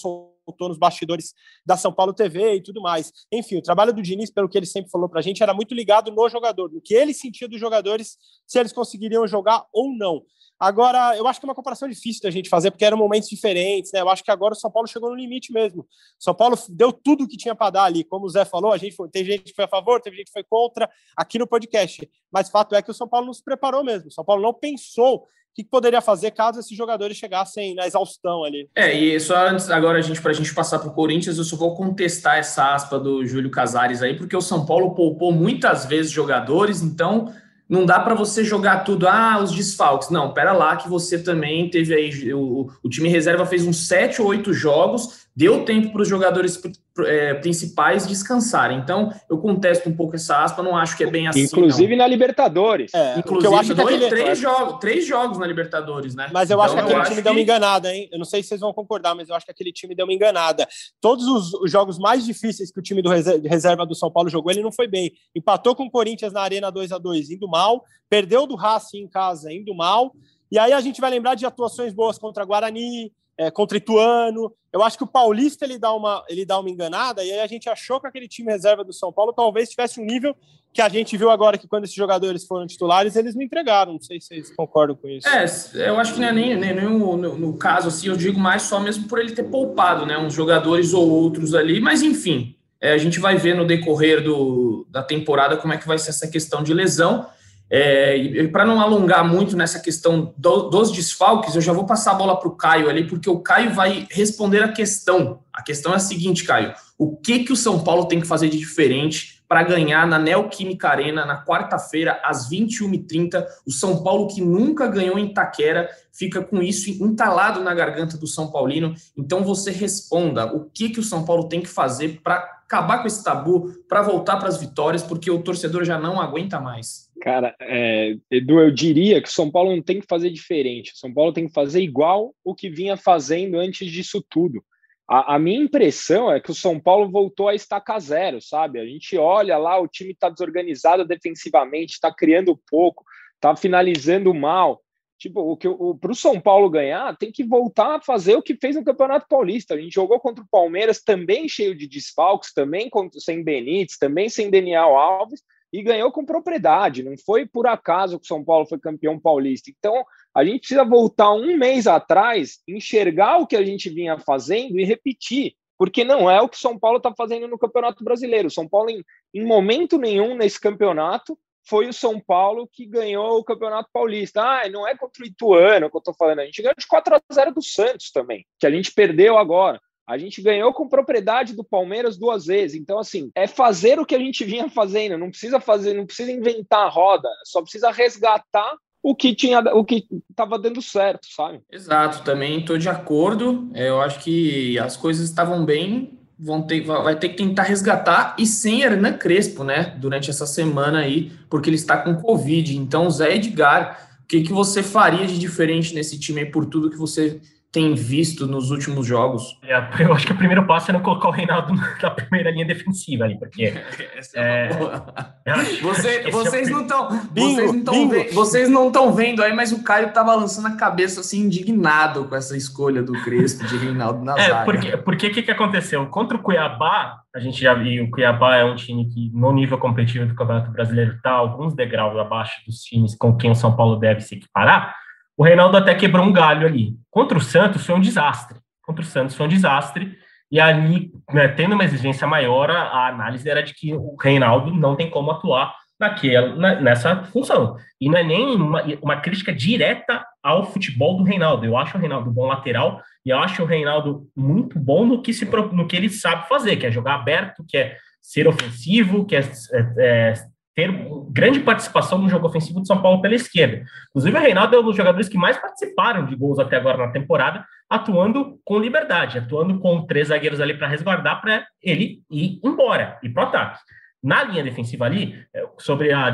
soltou nos bastidores da São Paulo TV e tudo mais. Enfim, o trabalho do Diniz, pelo que ele sempre falou pra gente, era muito ligado no jogador, no que ele sentia dos jogadores, se eles conseguiriam jogar ou não. Agora, eu acho que é uma comparação difícil da gente fazer, porque eram momentos diferentes, né? Eu acho que agora o São Paulo chegou no limite mesmo. São Paulo deu tudo o que tinha para dar ali. Como o Zé falou, a gente foi, tem gente que foi a favor, teve gente que foi contra aqui no podcast. Mas fato é que o São Paulo não se preparou mesmo. O São Paulo não pensou o que poderia fazer caso esses jogadores chegassem na exaustão ali. É, e só antes, agora, a gente, para a gente passar para o Corinthians, eu só vou contestar essa aspa do Júlio Casares aí, porque o São Paulo poupou muitas vezes jogadores, então não dá para você jogar tudo, ah, os desfalques. Não, pera lá que você também teve aí, o, o time reserva fez uns sete ou oito jogos, deu tempo para os jogadores é, principais descansarem. Então, eu contesto um pouco essa aspa, não acho que é bem assim. Inclusive não. na Libertadores. É, Inclusive, eu acho que dois, aquele... três, jogos, três jogos na Libertadores, né? Mas eu então, acho que aquele time que... deu uma enganada, hein? Eu não sei se vocês vão concordar, mas eu acho que aquele time deu uma enganada. Todos os, os jogos mais difíceis que o time do reserva do São Paulo jogou, ele não foi bem. Empatou com o Corinthians na Arena 2 a 2 indo mal, perdeu do Racing em casa, indo mal. E aí a gente vai lembrar de atuações boas contra Guarani, é, contra Ituano. Eu acho que o Paulista ele dá, uma, ele dá uma enganada, e aí a gente achou que aquele time reserva do São Paulo talvez tivesse um nível que a gente viu agora que quando esses jogadores foram titulares, eles não entregaram. Não sei se vocês concordam com isso. É, eu acho que não é nem, nem, nem no, no, no, caso assim, eu digo mais só mesmo por ele ter poupado, né? Uns jogadores ou outros ali, mas enfim, é, a gente vai ver no decorrer do, da temporada como é que vai ser essa questão de lesão. É, e para não alongar muito nessa questão do, dos desfalques, eu já vou passar a bola para o Caio ali, porque o Caio vai responder a questão. A questão é a seguinte, Caio: o que, que o São Paulo tem que fazer de diferente para ganhar na Neoquímica Arena na quarta-feira, às 21h30? O São Paulo, que nunca ganhou em Taquera, fica com isso entalado na garganta do São Paulino. Então você responda: o que, que o São Paulo tem que fazer para acabar com esse tabu, para voltar para as vitórias, porque o torcedor já não aguenta mais. Cara, é, Edu, eu diria que o São Paulo não tem que fazer diferente. São Paulo tem que fazer igual o que vinha fazendo antes disso tudo. A, a minha impressão é que o São Paulo voltou a estacar zero, sabe? A gente olha lá, o time está desorganizado defensivamente, está criando pouco, está finalizando mal. Tipo, o que para o São Paulo ganhar, tem que voltar a fazer o que fez no Campeonato Paulista. A gente jogou contra o Palmeiras, também cheio de desfalques, também sem Benítez, também sem Daniel Alves, e ganhou com propriedade. Não foi por acaso que o São Paulo foi campeão paulista. Então, a gente precisa voltar um mês atrás, enxergar o que a gente vinha fazendo e repetir, porque não é o que o São Paulo está fazendo no Campeonato Brasileiro. O São Paulo, em, em momento nenhum nesse campeonato, foi o São Paulo que ganhou o Campeonato Paulista. Ah, não é contra o Ituano que eu estou falando, a gente ganhou de 4 a 0 do Santos também, que a gente perdeu agora. A gente ganhou com propriedade do Palmeiras duas vezes. Então, assim, é fazer o que a gente vinha fazendo. Não precisa fazer, não precisa inventar a roda, só precisa resgatar o que tinha, o que estava dando certo, sabe? Exato, também estou de acordo. É, eu acho que as coisas estavam bem, vão ter, vai ter que tentar resgatar e sem Hernan Crespo, né? Durante essa semana aí, porque ele está com Covid. Então, Zé Edgar, o que, que você faria de diferente nesse time aí por tudo que você tem visto nos últimos jogos? É, eu acho que o primeiro passo é não colocar o Reinaldo na primeira linha defensiva ali, porque. é, é Você, vocês, é não tão, vocês não estão vendo, vocês não estão vendo aí, mas o Caio tá balançando a cabeça assim, indignado com essa escolha do Crespo de Reinaldo na é, zaga. Porque, porque que, que aconteceu? Contra o Cuiabá, a gente já viu, o Cuiabá é um time que, no nível competitivo do Campeonato Brasileiro, está alguns degraus abaixo dos times com quem o São Paulo deve se equiparar o Reinaldo até quebrou um galho ali. Contra o Santos foi um desastre. Contra o Santos foi um desastre. E ali, né, tendo uma exigência maior, a, análise era de que o Reinaldo não tem como atuar naquela, na, nessa função. E não é nem uma, uma, crítica direta ao futebol do Reinaldo. Eu acho o Reinaldo bom lateral e eu acho o Reinaldo muito bom no que, se, no que ele sabe fazer, que é jogar aberto, que é ser ofensivo, que é, é, é ter grande participação no jogo ofensivo de São Paulo pela esquerda. Inclusive, o Reinaldo é um dos jogadores que mais participaram de gols até agora na temporada, atuando com liberdade, atuando com três zagueiros ali para resguardar para ele ir embora, ir para o ataque. Na linha defensiva ali, é, sobre a,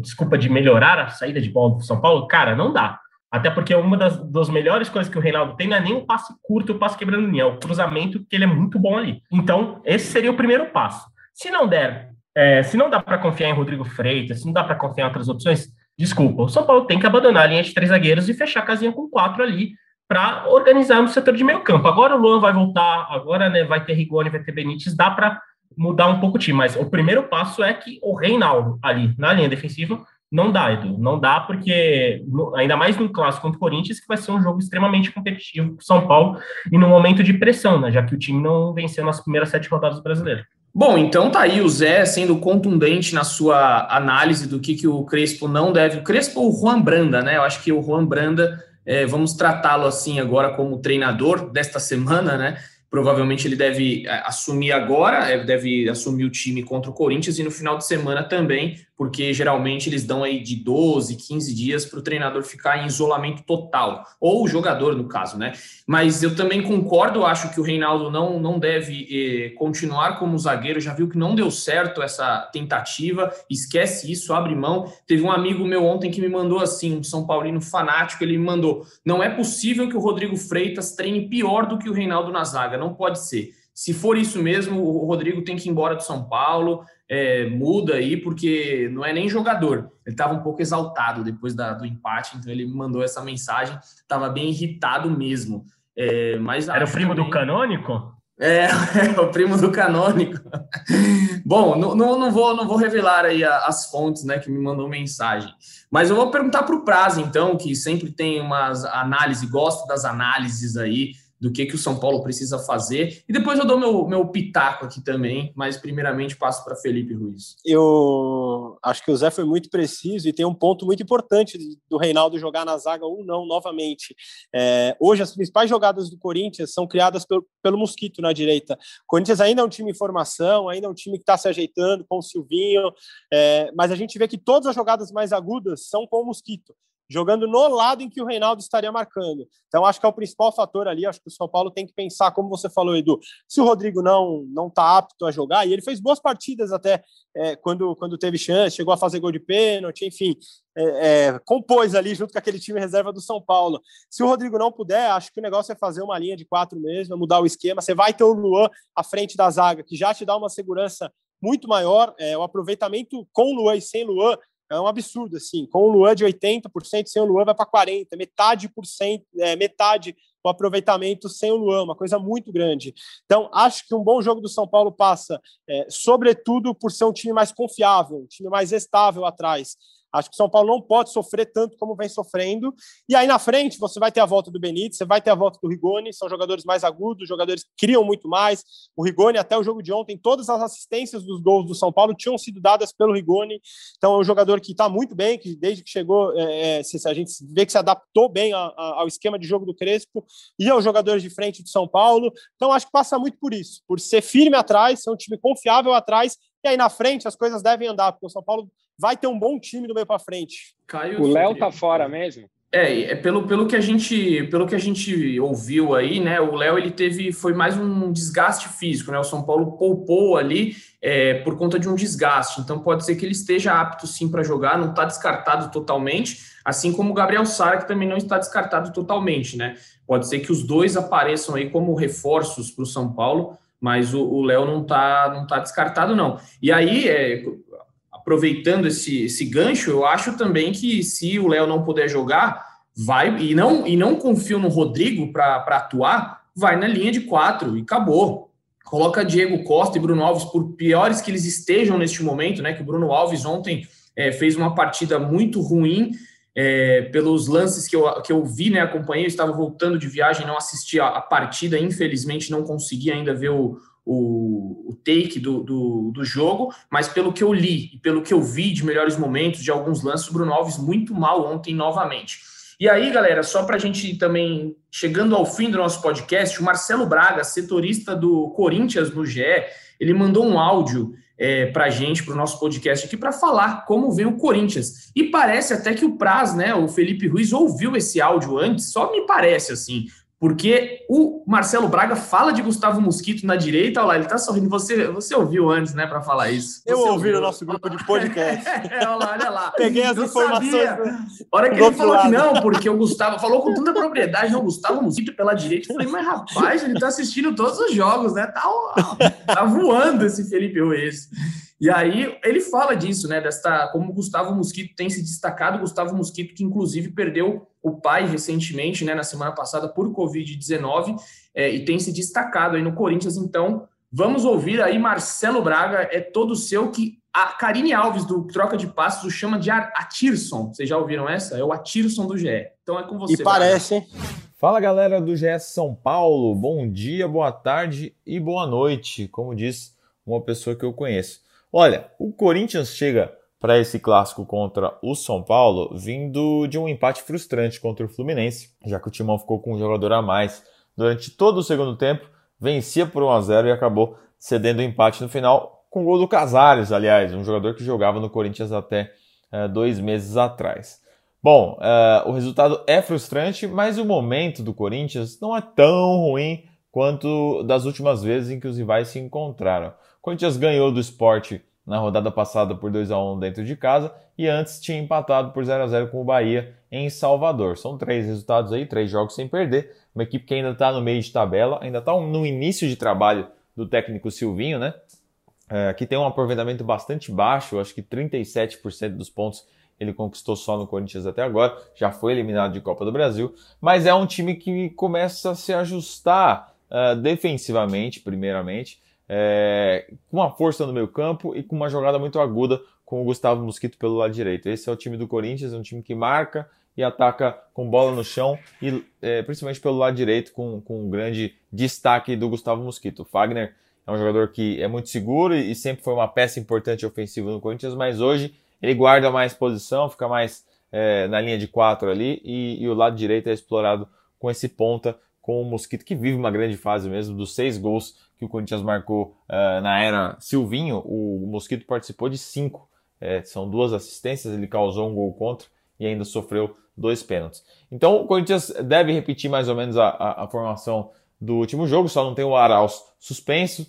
desculpa de melhorar a saída de bola do São Paulo, cara, não dá. Até porque uma das, das melhores coisas que o Reinaldo tem não é nem o passe curto, o passe quebrando linha, é o cruzamento, que ele é muito bom ali. Então, esse seria o primeiro passo. Se não der é, se não dá para confiar em Rodrigo Freitas, se não dá para confiar em outras opções, desculpa, o São Paulo tem que abandonar a linha de três zagueiros e fechar a casinha com quatro ali para organizar no setor de meio campo. Agora o Luan vai voltar, agora né, vai ter Rigoni, vai ter Benítez, dá para mudar um pouco o time, mas o primeiro passo é que o Reinaldo ali na linha defensiva não dá, Edu, não dá porque ainda mais no clássico contra o Corinthians que vai ser um jogo extremamente competitivo para São Paulo e no momento de pressão, né, já que o time não venceu nas primeiras sete rodadas brasileiras. Bom, então tá aí o Zé sendo contundente na sua análise do que, que o Crespo não deve. O Crespo ou o Juan Branda, né? Eu acho que o Juan Branda, é, vamos tratá-lo assim agora como treinador desta semana, né? Provavelmente ele deve é, assumir agora, é, deve assumir o time contra o Corinthians e no final de semana também porque geralmente eles dão aí de 12, 15 dias para o treinador ficar em isolamento total, ou o jogador, no caso, né? Mas eu também concordo, acho que o Reinaldo não, não deve eh, continuar como zagueiro, já viu que não deu certo essa tentativa, esquece isso, abre mão. Teve um amigo meu ontem que me mandou assim, um São Paulino fanático, ele me mandou: não é possível que o Rodrigo Freitas treine pior do que o Reinaldo na zaga, não pode ser. Se for isso mesmo, o Rodrigo tem que ir embora do São Paulo é, muda aí, porque não é nem jogador. Ele estava um pouco exaltado depois da, do empate, então ele me mandou essa mensagem, estava bem irritado mesmo. É, mas Era o primo também... do canônico? É, é, o primo do canônico. Bom, não, não, não, vou, não vou revelar aí as fontes né, que me mandou mensagem. Mas eu vou perguntar para o Prazo, então, que sempre tem umas análises, gosta das análises aí do que, que o São Paulo precisa fazer. E depois eu dou meu, meu pitaco aqui também, mas primeiramente passo para Felipe Ruiz. Eu acho que o Zé foi muito preciso e tem um ponto muito importante do Reinaldo jogar na zaga ou não novamente. É, hoje, as principais jogadas do Corinthians são criadas pelo, pelo Mosquito na direita. O Corinthians ainda é um time em formação, ainda é um time que está se ajeitando com o Silvinho, é, mas a gente vê que todas as jogadas mais agudas são com o Mosquito jogando no lado em que o Reinaldo estaria marcando. Então, acho que é o principal fator ali. Acho que o São Paulo tem que pensar, como você falou, Edu, se o Rodrigo não não está apto a jogar, e ele fez boas partidas até é, quando, quando teve chance, chegou a fazer gol de pênalti, enfim, é, é, compôs ali junto com aquele time reserva do São Paulo. Se o Rodrigo não puder, acho que o negócio é fazer uma linha de quatro mesmo, mudar o esquema. Você vai ter o Luan à frente da zaga, que já te dá uma segurança muito maior. É, o aproveitamento com Luan e sem Luan é um absurdo, assim. Com o Luan de 80%, sem o Luan vai para 40%, metade por cento, é, metade o aproveitamento sem o Luan, uma coisa muito grande. Então, acho que um bom jogo do São Paulo passa, é, sobretudo, por ser um time mais confiável, um time mais estável atrás. Acho que o São Paulo não pode sofrer tanto como vem sofrendo. E aí na frente você vai ter a volta do Benítez, você vai ter a volta do Rigoni, são jogadores mais agudos, jogadores que criam muito mais. O Rigoni, até o jogo de ontem, todas as assistências dos gols do São Paulo tinham sido dadas pelo Rigoni. Então é um jogador que está muito bem, que desde que chegou, é, é a gente vê que se adaptou bem a, a, ao esquema de jogo do Crespo e aos jogadores de frente do São Paulo. Então acho que passa muito por isso, por ser firme atrás, ser um time confiável atrás e aí na frente as coisas devem andar, porque o São Paulo vai ter um bom time do meio para frente. Caio, o Léo tá fora mesmo? É, é pelo, pelo que a gente pelo que a gente ouviu aí, né? O Léo ele teve foi mais um desgaste físico, né? O São Paulo poupou ali é, por conta de um desgaste. Então pode ser que ele esteja apto sim para jogar, não está descartado totalmente, assim como o Gabriel Sara que também não está descartado totalmente, né? Pode ser que os dois apareçam aí como reforços para o São Paulo, mas o Léo não está não tá descartado não. E aí é, aproveitando esse, esse gancho, eu acho também que se o Léo não puder jogar, vai e não e não confio no Rodrigo para atuar, vai na linha de quatro e acabou. Coloca Diego Costa e Bruno Alves, por piores que eles estejam neste momento, né? Que o Bruno Alves ontem é, fez uma partida muito ruim. É, pelos lances que eu, que eu vi, né, acompanhei, eu estava voltando de viagem, não assisti a, a partida, infelizmente não consegui ainda ver o, o, o take do, do, do, jogo, mas pelo que eu li e pelo que eu vi de melhores momentos, de alguns lances, o Bruno Alves muito mal ontem novamente. E aí, galera, só para a gente também, chegando ao fim do nosso podcast, o Marcelo Braga, setorista do Corinthians no GE, ele mandou um áudio é, para a gente, para o nosso podcast aqui, para falar como vem o Corinthians. E parece até que o Praz, né, o Felipe Ruiz, ouviu esse áudio antes, só me parece assim, porque o Marcelo Braga fala de Gustavo Mosquito na direita, olha lá, ele tá sorrindo. Você, você ouviu antes, né, para falar isso? Você eu ouvi no nosso grupo de podcast. é, olha lá, olha lá. Peguei as eu informações. Sabia. hora que ele falou lado. que não, porque o Gustavo falou com tanta propriedade, o Gustavo Mosquito pela direita. Eu falei, mas rapaz, ele tá assistindo todos os jogos, né? Tá, tá voando esse Felipe Ruiz. E aí ele fala disso, né? Desta, como o Gustavo Mosquito tem se destacado, Gustavo Mosquito, que inclusive perdeu o pai recentemente, né, na semana passada, por Covid-19, é, e tem se destacado aí no Corinthians. Então, vamos ouvir aí Marcelo Braga, é todo seu, que a Karine Alves, do Troca de Passos, o chama de Atirson. Vocês já ouviram essa? É o Atirson do GE. Então é com você. E parece, hein? Fala galera do GE São Paulo, bom dia, boa tarde e boa noite, como diz uma pessoa que eu conheço. Olha, o Corinthians chega para esse clássico contra o São Paulo vindo de um empate frustrante contra o Fluminense, já que o Timão ficou com um jogador a mais durante todo o segundo tempo, vencia por 1 a 0 e acabou cedendo o empate no final com o gol do Casares, aliás, um jogador que jogava no Corinthians até uh, dois meses atrás. Bom, uh, o resultado é frustrante, mas o momento do Corinthians não é tão ruim quanto das últimas vezes em que os rivais se encontraram. Corinthians ganhou do esporte na rodada passada por 2 a 1 dentro de casa e antes tinha empatado por 0 a 0 com o Bahia em Salvador. São três resultados aí, três jogos sem perder. Uma equipe que ainda está no meio de tabela, ainda está no início de trabalho do técnico Silvinho, né? É, que tem um aproveitamento bastante baixo, acho que 37% dos pontos ele conquistou só no Corinthians até agora, já foi eliminado de Copa do Brasil, mas é um time que começa a se ajustar uh, defensivamente, primeiramente, é, com uma força no meio campo e com uma jogada muito aguda com o Gustavo Mosquito pelo lado direito. Esse é o time do Corinthians, um time que marca e ataca com bola no chão e é, principalmente pelo lado direito com, com um grande destaque do Gustavo Mosquito. O Fagner é um jogador que é muito seguro e, e sempre foi uma peça importante ofensiva no Corinthians, mas hoje ele guarda mais posição, fica mais é, na linha de quatro ali e, e o lado direito é explorado com esse ponta com o Mosquito, que vive uma grande fase mesmo, dos seis gols que o Corinthians marcou uh, na era Silvinho, o Mosquito participou de cinco. É, são duas assistências, ele causou um gol contra e ainda sofreu dois pênaltis. Então o Corinthians deve repetir mais ou menos a, a, a formação do último jogo, só não tem o Arauz suspenso.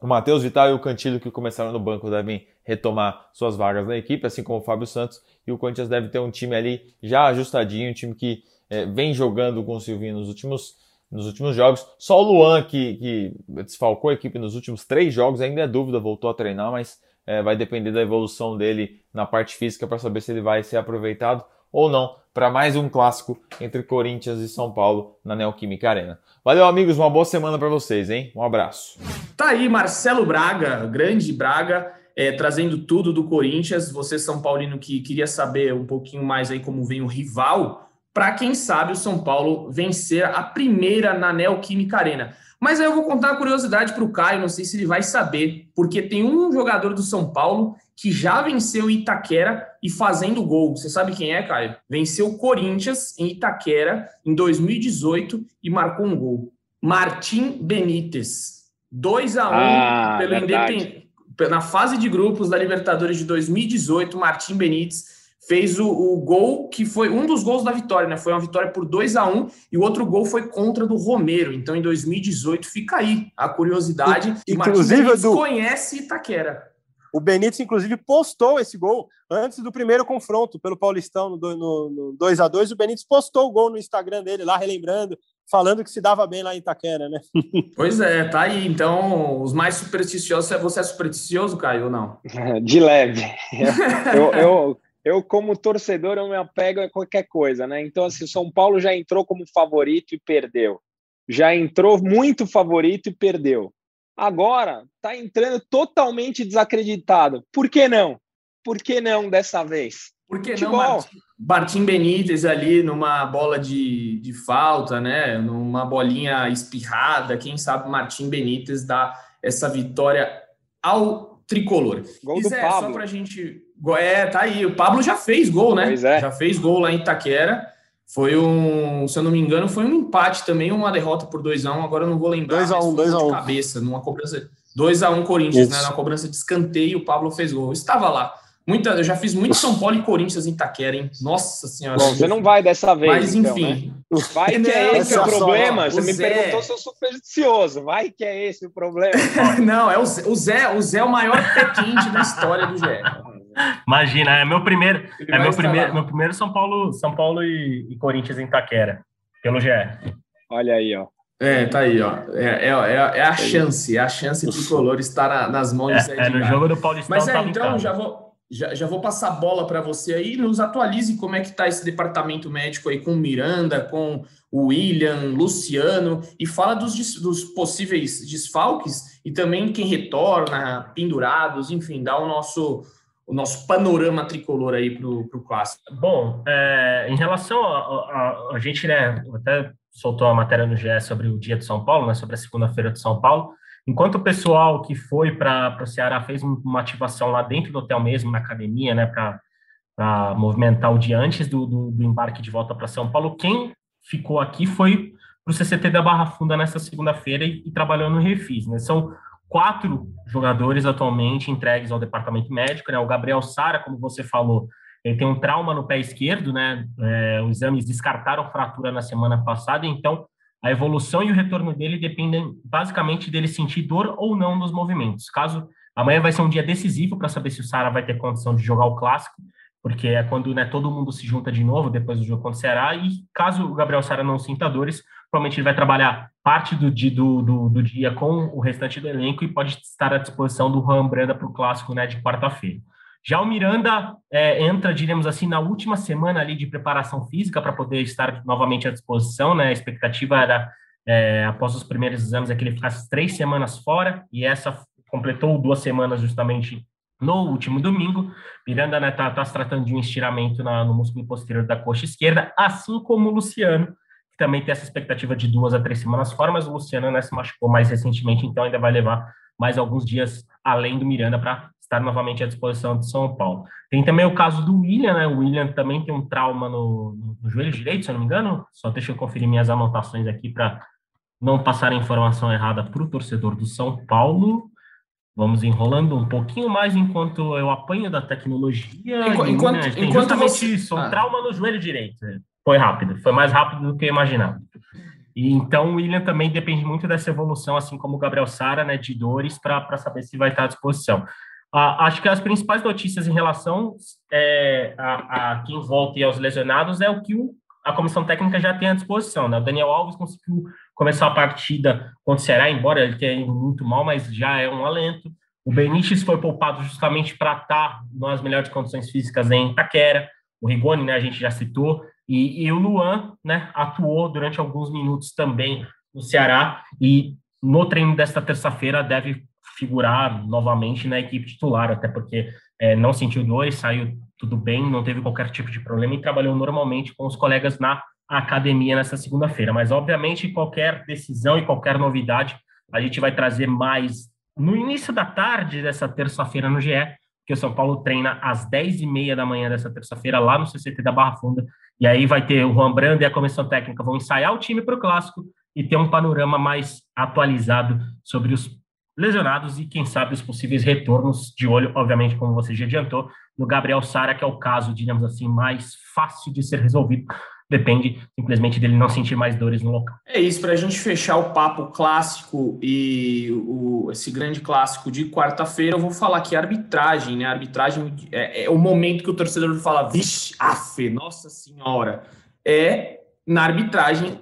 O Matheus Vital e o Cantilho, que começaram no banco, devem retomar suas vagas na equipe, assim como o Fábio Santos. E o Corinthians deve ter um time ali já ajustadinho, um time que é, vem jogando com o Silvinho nos últimos, nos últimos jogos. Só o Luan, que, que desfalcou a equipe nos últimos três jogos, ainda é dúvida, voltou a treinar, mas é, vai depender da evolução dele na parte física para saber se ele vai ser aproveitado ou não para mais um clássico entre Corinthians e São Paulo na Neoquímica Arena. Valeu, amigos, uma boa semana para vocês, hein? Um abraço. Tá aí, Marcelo Braga, grande Braga, é, trazendo tudo do Corinthians. Você, São Paulino, que queria saber um pouquinho mais aí como vem o rival, para quem sabe o São Paulo vencer a primeira na Neoquímica Arena. Mas aí eu vou contar uma curiosidade para o Caio, não sei se ele vai saber, porque tem um jogador do São Paulo que já venceu Itaquera e fazendo gol. Você sabe quem é, Caio? Venceu o Corinthians em Itaquera em 2018 e marcou um gol. Martim Benítez. 2 a 1 Ah, pelo. Independente. Na fase de grupos da Libertadores de 2018, Martim Benítez fez o, o gol que foi um dos gols da vitória, né? Foi uma vitória por 2 a 1 e o outro gol foi contra do Romero. Então, em 2018, fica aí a curiosidade. E- inclusive, Edu- conhece Itaquera. O Benítez, inclusive, postou esse gol antes do primeiro confronto pelo Paulistão no, do- no, no 2 a 2 O Benítez postou o gol no Instagram dele lá, relembrando, falando que se dava bem lá em Itaquera, né? Pois é, tá aí. Então, os mais supersticiosos, você é supersticioso, Caio, ou não? De leve. Eu, eu, eu, como torcedor, eu me apego a qualquer coisa, né? Então, assim, o São Paulo já entrou como favorito e perdeu. Já entrou muito favorito e perdeu. Agora, tá entrando totalmente desacreditado. Por que não? Por que não dessa vez? Por que não Futebol. Martim, Martim Benítez ali numa bola de, de falta, né? Numa bolinha espirrada, quem sabe Martim Benítez dá essa vitória ao tricolor. Gol do Zé, só Pablo. pra gente. É, tá aí. O Pablo já fez gol, né? Pois é. Já fez gol lá em Itaquera. Foi um, se eu não me engano, foi um empate também, uma derrota por 2x1. Agora eu não vou lembrar. 2 a 1, mas foi 2 a de 1. cabeça, numa cobrança. 2x1 Corinthians, Isso. né? Na cobrança de escanteio, o Pablo fez gol. Eu estava lá. Muita, eu já fiz muito São Paulo e Corinthians em Itaquera, hein? Nossa senhora. Bom, você não vai dessa vez. Mas então, enfim. né? Vai que é esse o só, problema. ó, Você o me Zé- perguntou se eu sou supersticioso. Vai que é esse o problema. não, é o Zé, o Zé. O Zé é o maior pé quente da história do GE. Imagina, é meu primeiro, Ele é meu primeiro, lá. meu primeiro São Paulo, São Paulo e, e Corinthians em Taquera, pelo GE. Olha aí, ó. É, tá aí, ó. É, é, é, é a chance, é a chance tricolor estar na- nas mãos de Zé É, é, no jogo do Paulistão Mas é, em então já vou, já, já vou passar a bola para você aí. Nos atualize como é que tá esse departamento médico aí com o Miranda, com o William, Luciano, e fala dos, dos possíveis desfalques e também quem retorna, pendurados, enfim, dá o nosso, o nosso panorama tricolor aí pro, pro clássico. Bom, é, em relação a, a- a- gente, né, até soltou a matéria no GE sobre o dia de São Paulo, né, sobre a segunda-feira de São Paulo. Enquanto o pessoal que foi para o Ceará fez um- uma ativação lá dentro do hotel mesmo, na academia, né, para movimentar o dia antes do, do, do embarque de volta para São Paulo, quem ficou aqui foi para o CCT da Barra Funda nessa segunda-feira e, e trabalhou no Refis. Né? São quatro jogadores atualmente entregues ao departamento médico. Né? O Gabriel Sara, como você falou, ele tem um trauma no pé esquerdo, né? É, os exames descartaram fratura na semana passada, então a evolução e o retorno dele dependem basicamente dele sentir dor ou não nos movimentos. Caso amanhã vai ser um dia decisivo para saber se o Sara vai ter condição de jogar o clássico, porque é quando né, todo mundo se junta de novo depois do jogo Ceará, e caso o Gabriel Sara não sinta dores, provavelmente ele vai trabalhar parte do, do, do, do dia com o restante do elenco e pode estar à disposição do Juan Branda para o clássico né, de quarta-feira. Já o Miranda é, entra, diríamos assim, na última semana ali de preparação física para poder estar novamente à disposição, né? A expectativa era, é, após os primeiros exames, é que ele ficasse três semanas fora, e essa completou duas semanas justamente no último domingo. Miranda está né, tá, tá se tratando de um estiramento na, no músculo posterior da coxa esquerda, assim como o Luciano, que também tem essa expectativa de duas a três semanas fora, mas o Luciano né, se machucou mais recentemente, então ainda vai levar mais alguns dias além do Miranda para estar novamente à disposição de São Paulo. Tem também o caso do William, né? O William também tem um trauma no, no joelho direito, se eu não me engano. Só deixa eu conferir minhas anotações aqui para não passar a informação errada para o torcedor do São Paulo. Vamos enrolando um pouquinho mais enquanto eu apanho da tecnologia. Enqu enquanto, né, tem enquanto você... isso, um Ah. trauma no joelho direito. Foi rápido, foi mais rápido do que eu imaginava. E então o William também depende muito dessa evolução, assim como o Gabriel Sara, né, de dores, para saber se vai estar à disposição. Ah, acho que as principais notícias em relação é, a, a quem volta e aos lesionados é o que o, a comissão técnica já tem à disposição. Né? O Daniel Alves conseguiu começar a partida contra o Ceará, embora ele tenha ido muito mal, mas já é um alento. O Benítez foi poupado justamente para estar nas melhores condições físicas em Itaquera. O Rigoni, né, a gente já citou. E, e o Luan né, atuou durante alguns minutos também no Ceará. E no treino desta terça-feira deve figurar novamente na equipe titular, até porque é, não sentiu dores, saiu tudo bem, não teve qualquer tipo de problema e trabalhou normalmente com os colegas na academia nessa segunda-feira. Mas, obviamente, qualquer decisão e qualquer novidade a gente vai trazer mais no início da tarde dessa terça-feira no GE, que o São Paulo treina às 10h30 da manhã dessa terça-feira lá no CCT da Barra Funda. E aí vai ter o Juan Brando e a comissão técnica vão ensaiar o time para o clássico e ter um panorama mais atualizado sobre os lesionados e, quem sabe, os possíveis retornos de olho, obviamente, como você já adiantou, no Gabriel Sara, que é o caso, digamos assim, mais fácil de ser resolvido. Depende simplesmente dele não sentir mais dores no local. É isso, para a gente fechar o papo clássico e o, esse grande clássico de quarta-feira, eu vou falar a arbitragem, né? Arbitragem é, é, o momento que o torcedor fala, vixe, afe, nossa senhora. É na arbitragem,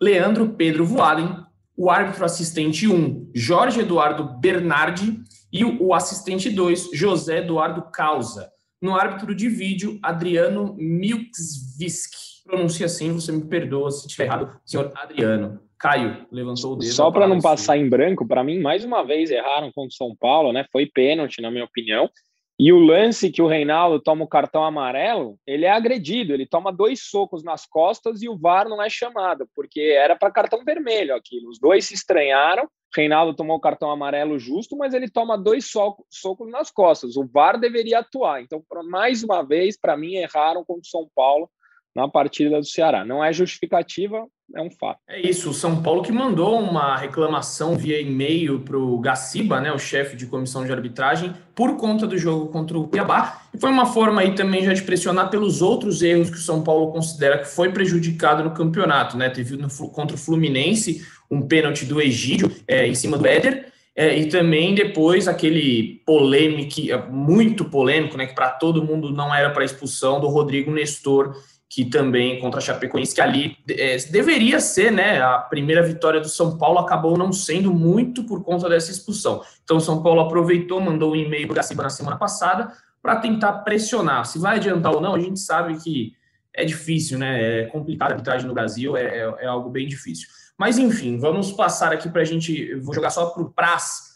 Leandro Pedro Voaden, o árbitro assistente 1, Jorge Eduardo Bernardi, e o, o assistente 2, José Eduardo Causa. No árbitro de vídeo, Adriano Milksvisk. Pronuncia assim, você me perdoa se estiver errado, senhor Adriano. Caio levantou o dedo. Só para não passar em branco, para mim, mais uma vez erraram contra o São Paulo, né? Foi pênalti, na minha opinião. E o lance que o Reinaldo toma o cartão amarelo, ele é agredido, ele toma dois socos nas costas e o VAR não é chamado, porque era para cartão vermelho aquilo. Os dois se estranharam, Reinaldo tomou o cartão amarelo justo, mas ele toma dois socos, socos nas costas. O VAR deveria atuar. Então, mais uma vez, para mim, erraram contra o São Paulo na partida do Ceará. Não é justificativa, é um fato. É isso, o São Paulo que mandou uma reclamação via e-mail para o Gaciba, né, o chefe de comissão de arbitragem, por conta do jogo contra o Cuiabá. E foi uma forma aí também já de pressionar pelos outros erros que o São Paulo considera que foi prejudicado no campeonato. Né? Teve no, contra o Fluminense um pênalti do Egídio é, em cima do Éder. É, e também depois aquele polêmico, muito polêmico, né, que para todo mundo não era para expulsão do Rodrigo Nestor, que também contra a Chapecoense, que ali é, deveria ser, né? A primeira vitória do São Paulo acabou não sendo muito por conta dessa expulsão. Então, o São Paulo aproveitou, mandou um e-mail para Gaciba na semana passada para tentar pressionar. Se vai adiantar ou não, a gente sabe que é difícil, né? É complicado a arbitragem no Brasil, é, é, é algo bem difícil. Mas, enfim, vamos passar aqui para a gente. Vou jogar só para o Praz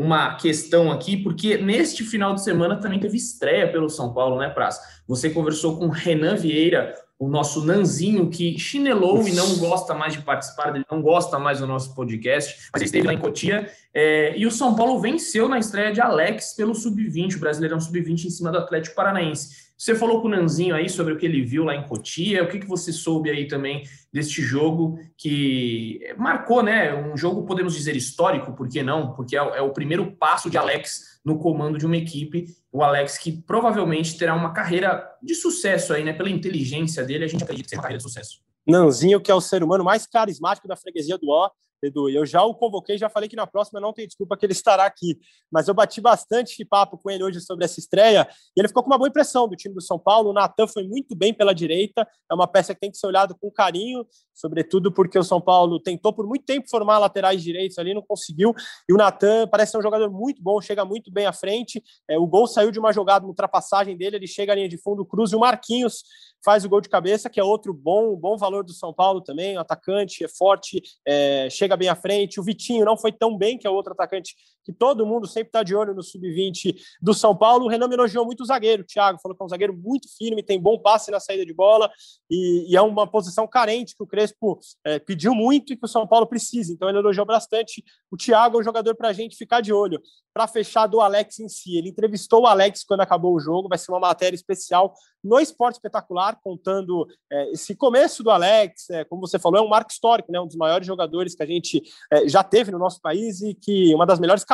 uma questão aqui, porque neste final de semana também teve estreia pelo São Paulo, né, Praz? Você conversou com Renan Vieira, o nosso Nanzinho, que chinelou e não gosta mais de participar, ele não gosta mais do nosso podcast, mas esteve lá em Cotia. É, e o São Paulo venceu na estreia de Alex pelo Sub-20, o Brasileirão Sub-20 em cima do Atlético Paranaense. Você falou com o Nanzinho aí sobre o que ele viu lá em Cotia, o que, que você soube aí também deste jogo que marcou, né? Um jogo, podemos dizer, histórico, por que não? Porque é, é o primeiro passo de Alex no comando de uma equipe. O Alex que provavelmente terá uma carreira de sucesso aí, né? Pela inteligência dele, a gente acredita que será uma carreira de sucesso. Nanzinho, que é o ser humano mais carismático da freguesia do O, Edu. Eu já o convoquei, já falei que na próxima não tem desculpa que ele estará aqui. Mas eu bati bastante papo com ele hoje sobre essa estreia e ele ficou com uma boa impressão do time do São Paulo. O Natan foi muito bem pela direita, é uma peça que tem que ser olhada com carinho, sobretudo porque o São Paulo tentou por muito tempo formar laterais direitos ali, não conseguiu. E o Natan parece ser um jogador muito bom, chega muito bem à frente. É, o gol saiu de uma jogada, uma ultrapassagem dele, ele chega à linha de fundo, cruza e o Marquinhos faz o gol de cabeça, que é outro bom, bom valor do São Paulo também, um atacante, é forte, é, chega bem à frente. O Vitinho não foi tão bem, que é outro atacante que todo mundo sempre está de olho no sub-20 do São Paulo. O Renan me elogiou muito o zagueiro, o Thiago, falou que é um zagueiro muito firme, tem bom passe na saída de bola e, e é uma posição carente que o Crespo é, pediu muito e que o São Paulo precisa. Então ele elogiou bastante. O Thiago é um jogador para a gente ficar de olho. Para fechar do Alex em si, ele entrevistou o Alex quando acabou o jogo, vai ser uma matéria especial no Esporte Espetacular, contando é, esse começo do Alex, é, como você falou, é um marco histórico, né? Um dos maiores jogadores que a gente é, já teve no nosso país e que uma das melhores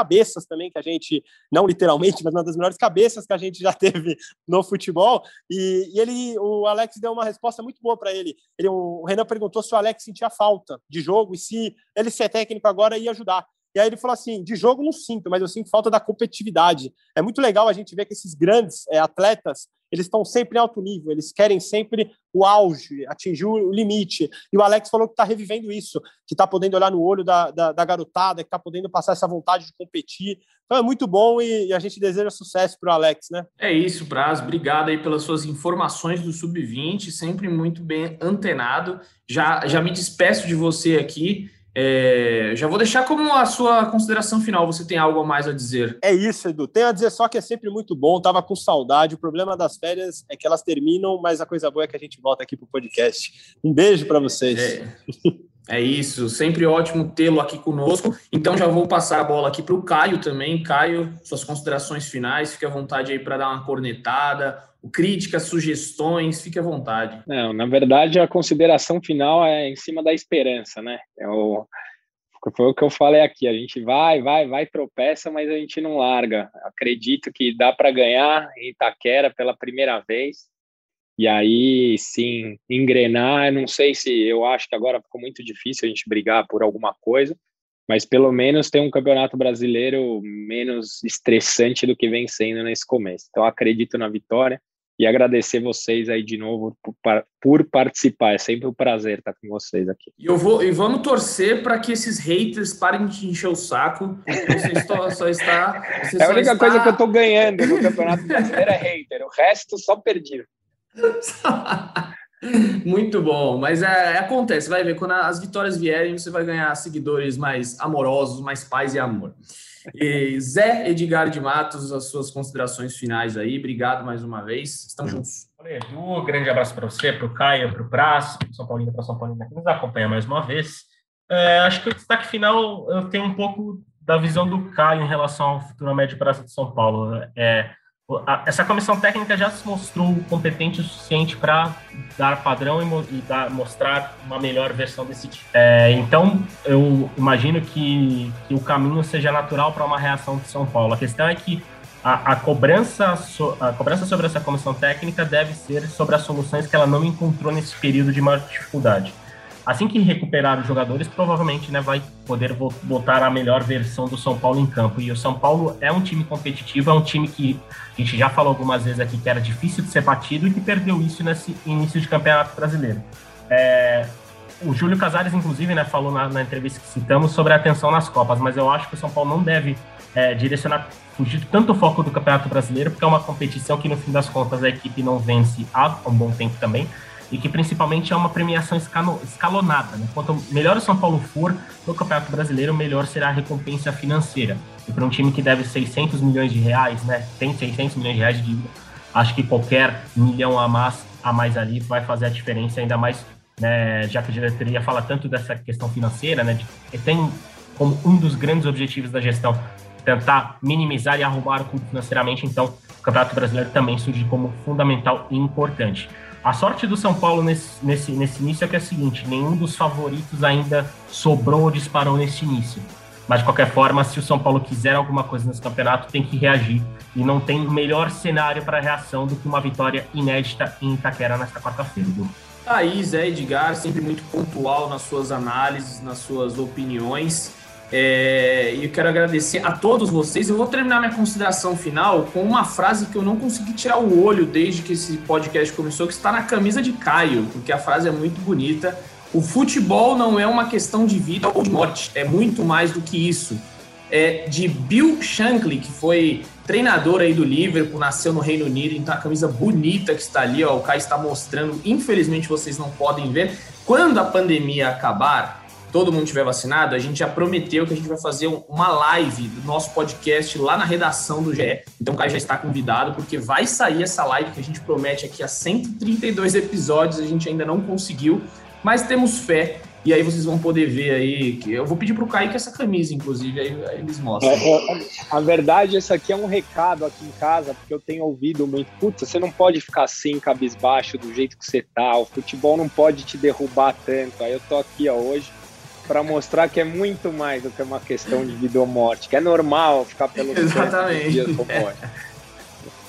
também que a gente, não literalmente, mas uma das melhores cabeças que a gente já teve no futebol. E, e ele, o Alex deu uma resposta muito boa para ele. ele. O Renan perguntou se o Alex sentia falta de jogo e se ele ser técnico agora ia ajudar. E aí ele falou assim: de jogo não sinto, mas eu sinto falta da competitividade. É muito legal a gente ver que esses grandes é, atletas eles estão sempre em alto nível, eles querem sempre o auge, atingir o limite. E o Alex falou que está revivendo isso, que está podendo olhar no olho da, da, da garotada, que está podendo passar essa vontade de competir. Então é muito bom e, e a gente deseja sucesso para o Alex, né? É isso, Braz. Obrigado aí pelas suas informações do Sub-20, sempre muito bem antenado. Já, já me despeço de você aqui. É, já vou deixar como a sua consideração final. Você tem algo a mais a dizer? É isso, Edu. Tenho a dizer só que é sempre muito bom. Tava com saudade. O problema das férias é que elas terminam, mas a coisa boa é que a gente volta aqui para o podcast. Um beijo para vocês. É. É isso, sempre ótimo tê-lo aqui conosco. Então já vou passar a bola aqui para o Caio também. Caio, suas considerações finais, fique à vontade aí para dar uma cornetada, críticas, sugestões, fique à vontade. Não, na verdade a consideração final é em cima da esperança, né? É o, foi o que eu falei aqui, a gente vai, vai, vai, tropeça, mas a gente não larga. Acredito que dá para ganhar em Itaquera pela primeira vez e aí sim engrenar. Não sei se eu acho que agora ficou muito difícil a gente brigar por alguma coisa, mas pelo menos tem um campeonato brasileiro menos estressante do que vem sendo nesse começo. Então acredito na vitória e agradecer vocês aí de novo por, por, participar. É sempre um prazer estar com vocês aqui. E eu vou e vamos torcer para que esses haters parem de encher o saco. Você só, só está. Você é a única está... coisa que eu estou ganhando no Campeonato Brasileiro é hater. O resto só perdi. Muito bom, mas é, acontece, vai ver, quando as vitórias vierem, você vai ganhar seguidores mais amorosos, mais paz e amor. E Zé Edgar de Matos, as suas considerações finais aí, obrigado mais uma vez, estamos juntos. Edu, grande abraço para você, para o Caio, para o Praz, para São Paulino, para São Paulino que nos acompanha mais uma vez. É, acho que o destaque final eu tenho um pouco da visão do Caio em relação ao futuro médio prazo de São Paulo. É, essa comissão técnica já se mostrou competente o suficiente para dar padrão e, dar, mostrar uma melhor versão desse time. É, então, eu imagino que, que, o caminho seja natural para uma reação de São Paulo. A questão é que a, a, cobrança so, a cobrança sobre essa comissão técnica deve ser sobre as soluções que ela não encontrou nesse período de maior dificuldade assim que recuperar os jogadores, provavelmente né, vai poder botar a melhor versão do São Paulo em campo. E o São Paulo é um time competitivo, é um time que a gente já falou algumas vezes aqui que era difícil de ser batido e que perdeu isso nesse início de campeonato brasileiro. É, o Júlio Casares, inclusive, né, falou na, na, entrevista que citamos sobre a atenção nas Copas, mas eu acho que o São Paulo não deve é, direcionar, fugir tanto o foco do Campeonato Brasileiro, porque é uma competição que, no fim das contas, a equipe não vence há um bom tempo também e que principalmente é uma premiação escalonada. Né? Quanto melhor o São Paulo for no Campeonato Brasileiro, melhor será a recompensa financeira. E para um time que deve 600 milhões de reais, né, tem 600 milhões de reais de dívida, acho que qualquer milhão a mais, a mais ali vai fazer a diferença, ainda mais né, já que a diretoria fala tanto dessa questão financeira, né, de, tem como um dos grandes objetivos da gestão tentar minimizar e arrumar o clube financeiramente, então o Campeonato Brasileiro também surge como fundamental e importante. A sorte do São Paulo nesse, nesse, nesse início é que é a seguinte: nenhum dos favoritos ainda sobrou ou disparou nesse início. Mas, de qualquer forma, se o São Paulo quiser alguma coisa nesse campeonato, tem que reagir. E não tem melhor cenário para reação do que uma vitória inédita em Itaquera nesta quarta-feira. Aí, Zé Edgar, sempre muito pontual nas suas análises, nas suas opiniões. É, e eu quero agradecer a todos vocês. Eu vou terminar minha consideração final com uma frase que eu não consegui tirar o olho desde que esse podcast começou, que está na camisa de Caio, porque a frase é muito bonita. O futebol não é uma questão de vida ou de morte, é muito mais do que isso. É de Bill Shankly, que foi treinador aí do Liverpool, nasceu no Reino Unido, então a camisa bonita que está ali, ó, o Caio está mostrando. Infelizmente vocês não podem ver. Quando a pandemia acabar, todo mundo tiver vacinado, a gente já prometeu que a gente vai fazer uma live do nosso podcast lá na redação do GE. Então o Caio já está convidado, porque vai sair essa live que a gente promete aqui há 132 episódios, a gente ainda não conseguiu, mas temos fé E aí vocês vão poder ver aí. Que eu vou pedir pro Kaique essa camisa, inclusive, aí, aí eles mostram. É, é, a verdade, isso aqui é um recado aqui em casa, porque eu tenho ouvido muito. Putz, você não pode ficar assim, cabisbaixo, do jeito que você tá. O futebol não pode te derrubar tanto. Aí eu tô aqui, ó, hoje para mostrar que é muito mais do que uma questão de vida ou morte, que é normal ficar pelo Exatamente. Dias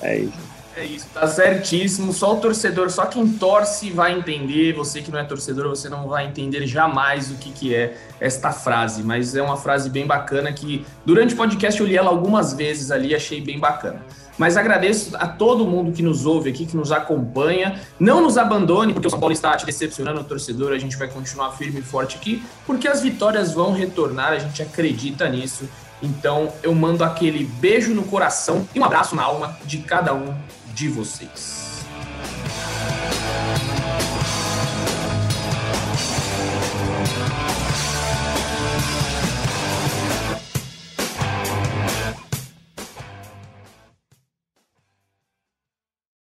É isso. É isso, tá certíssimo. Só o torcedor, só quem torce vai entender. Você que não é torcedor, você não vai entender jamais o que, que é esta frase. Mas é uma frase bem bacana que durante o podcast eu li ela algumas vezes ali, achei bem bacana. Mas agradeço a todo mundo que nos ouve aqui, que nos acompanha. Não nos abandone, porque o São Paulo está te decepcionando o torcedor. A gente vai continuar firme e forte aqui, porque as vitórias vão retornar. A gente acredita nisso. Então eu mando aquele beijo no coração e um abraço na alma de cada um de vocês.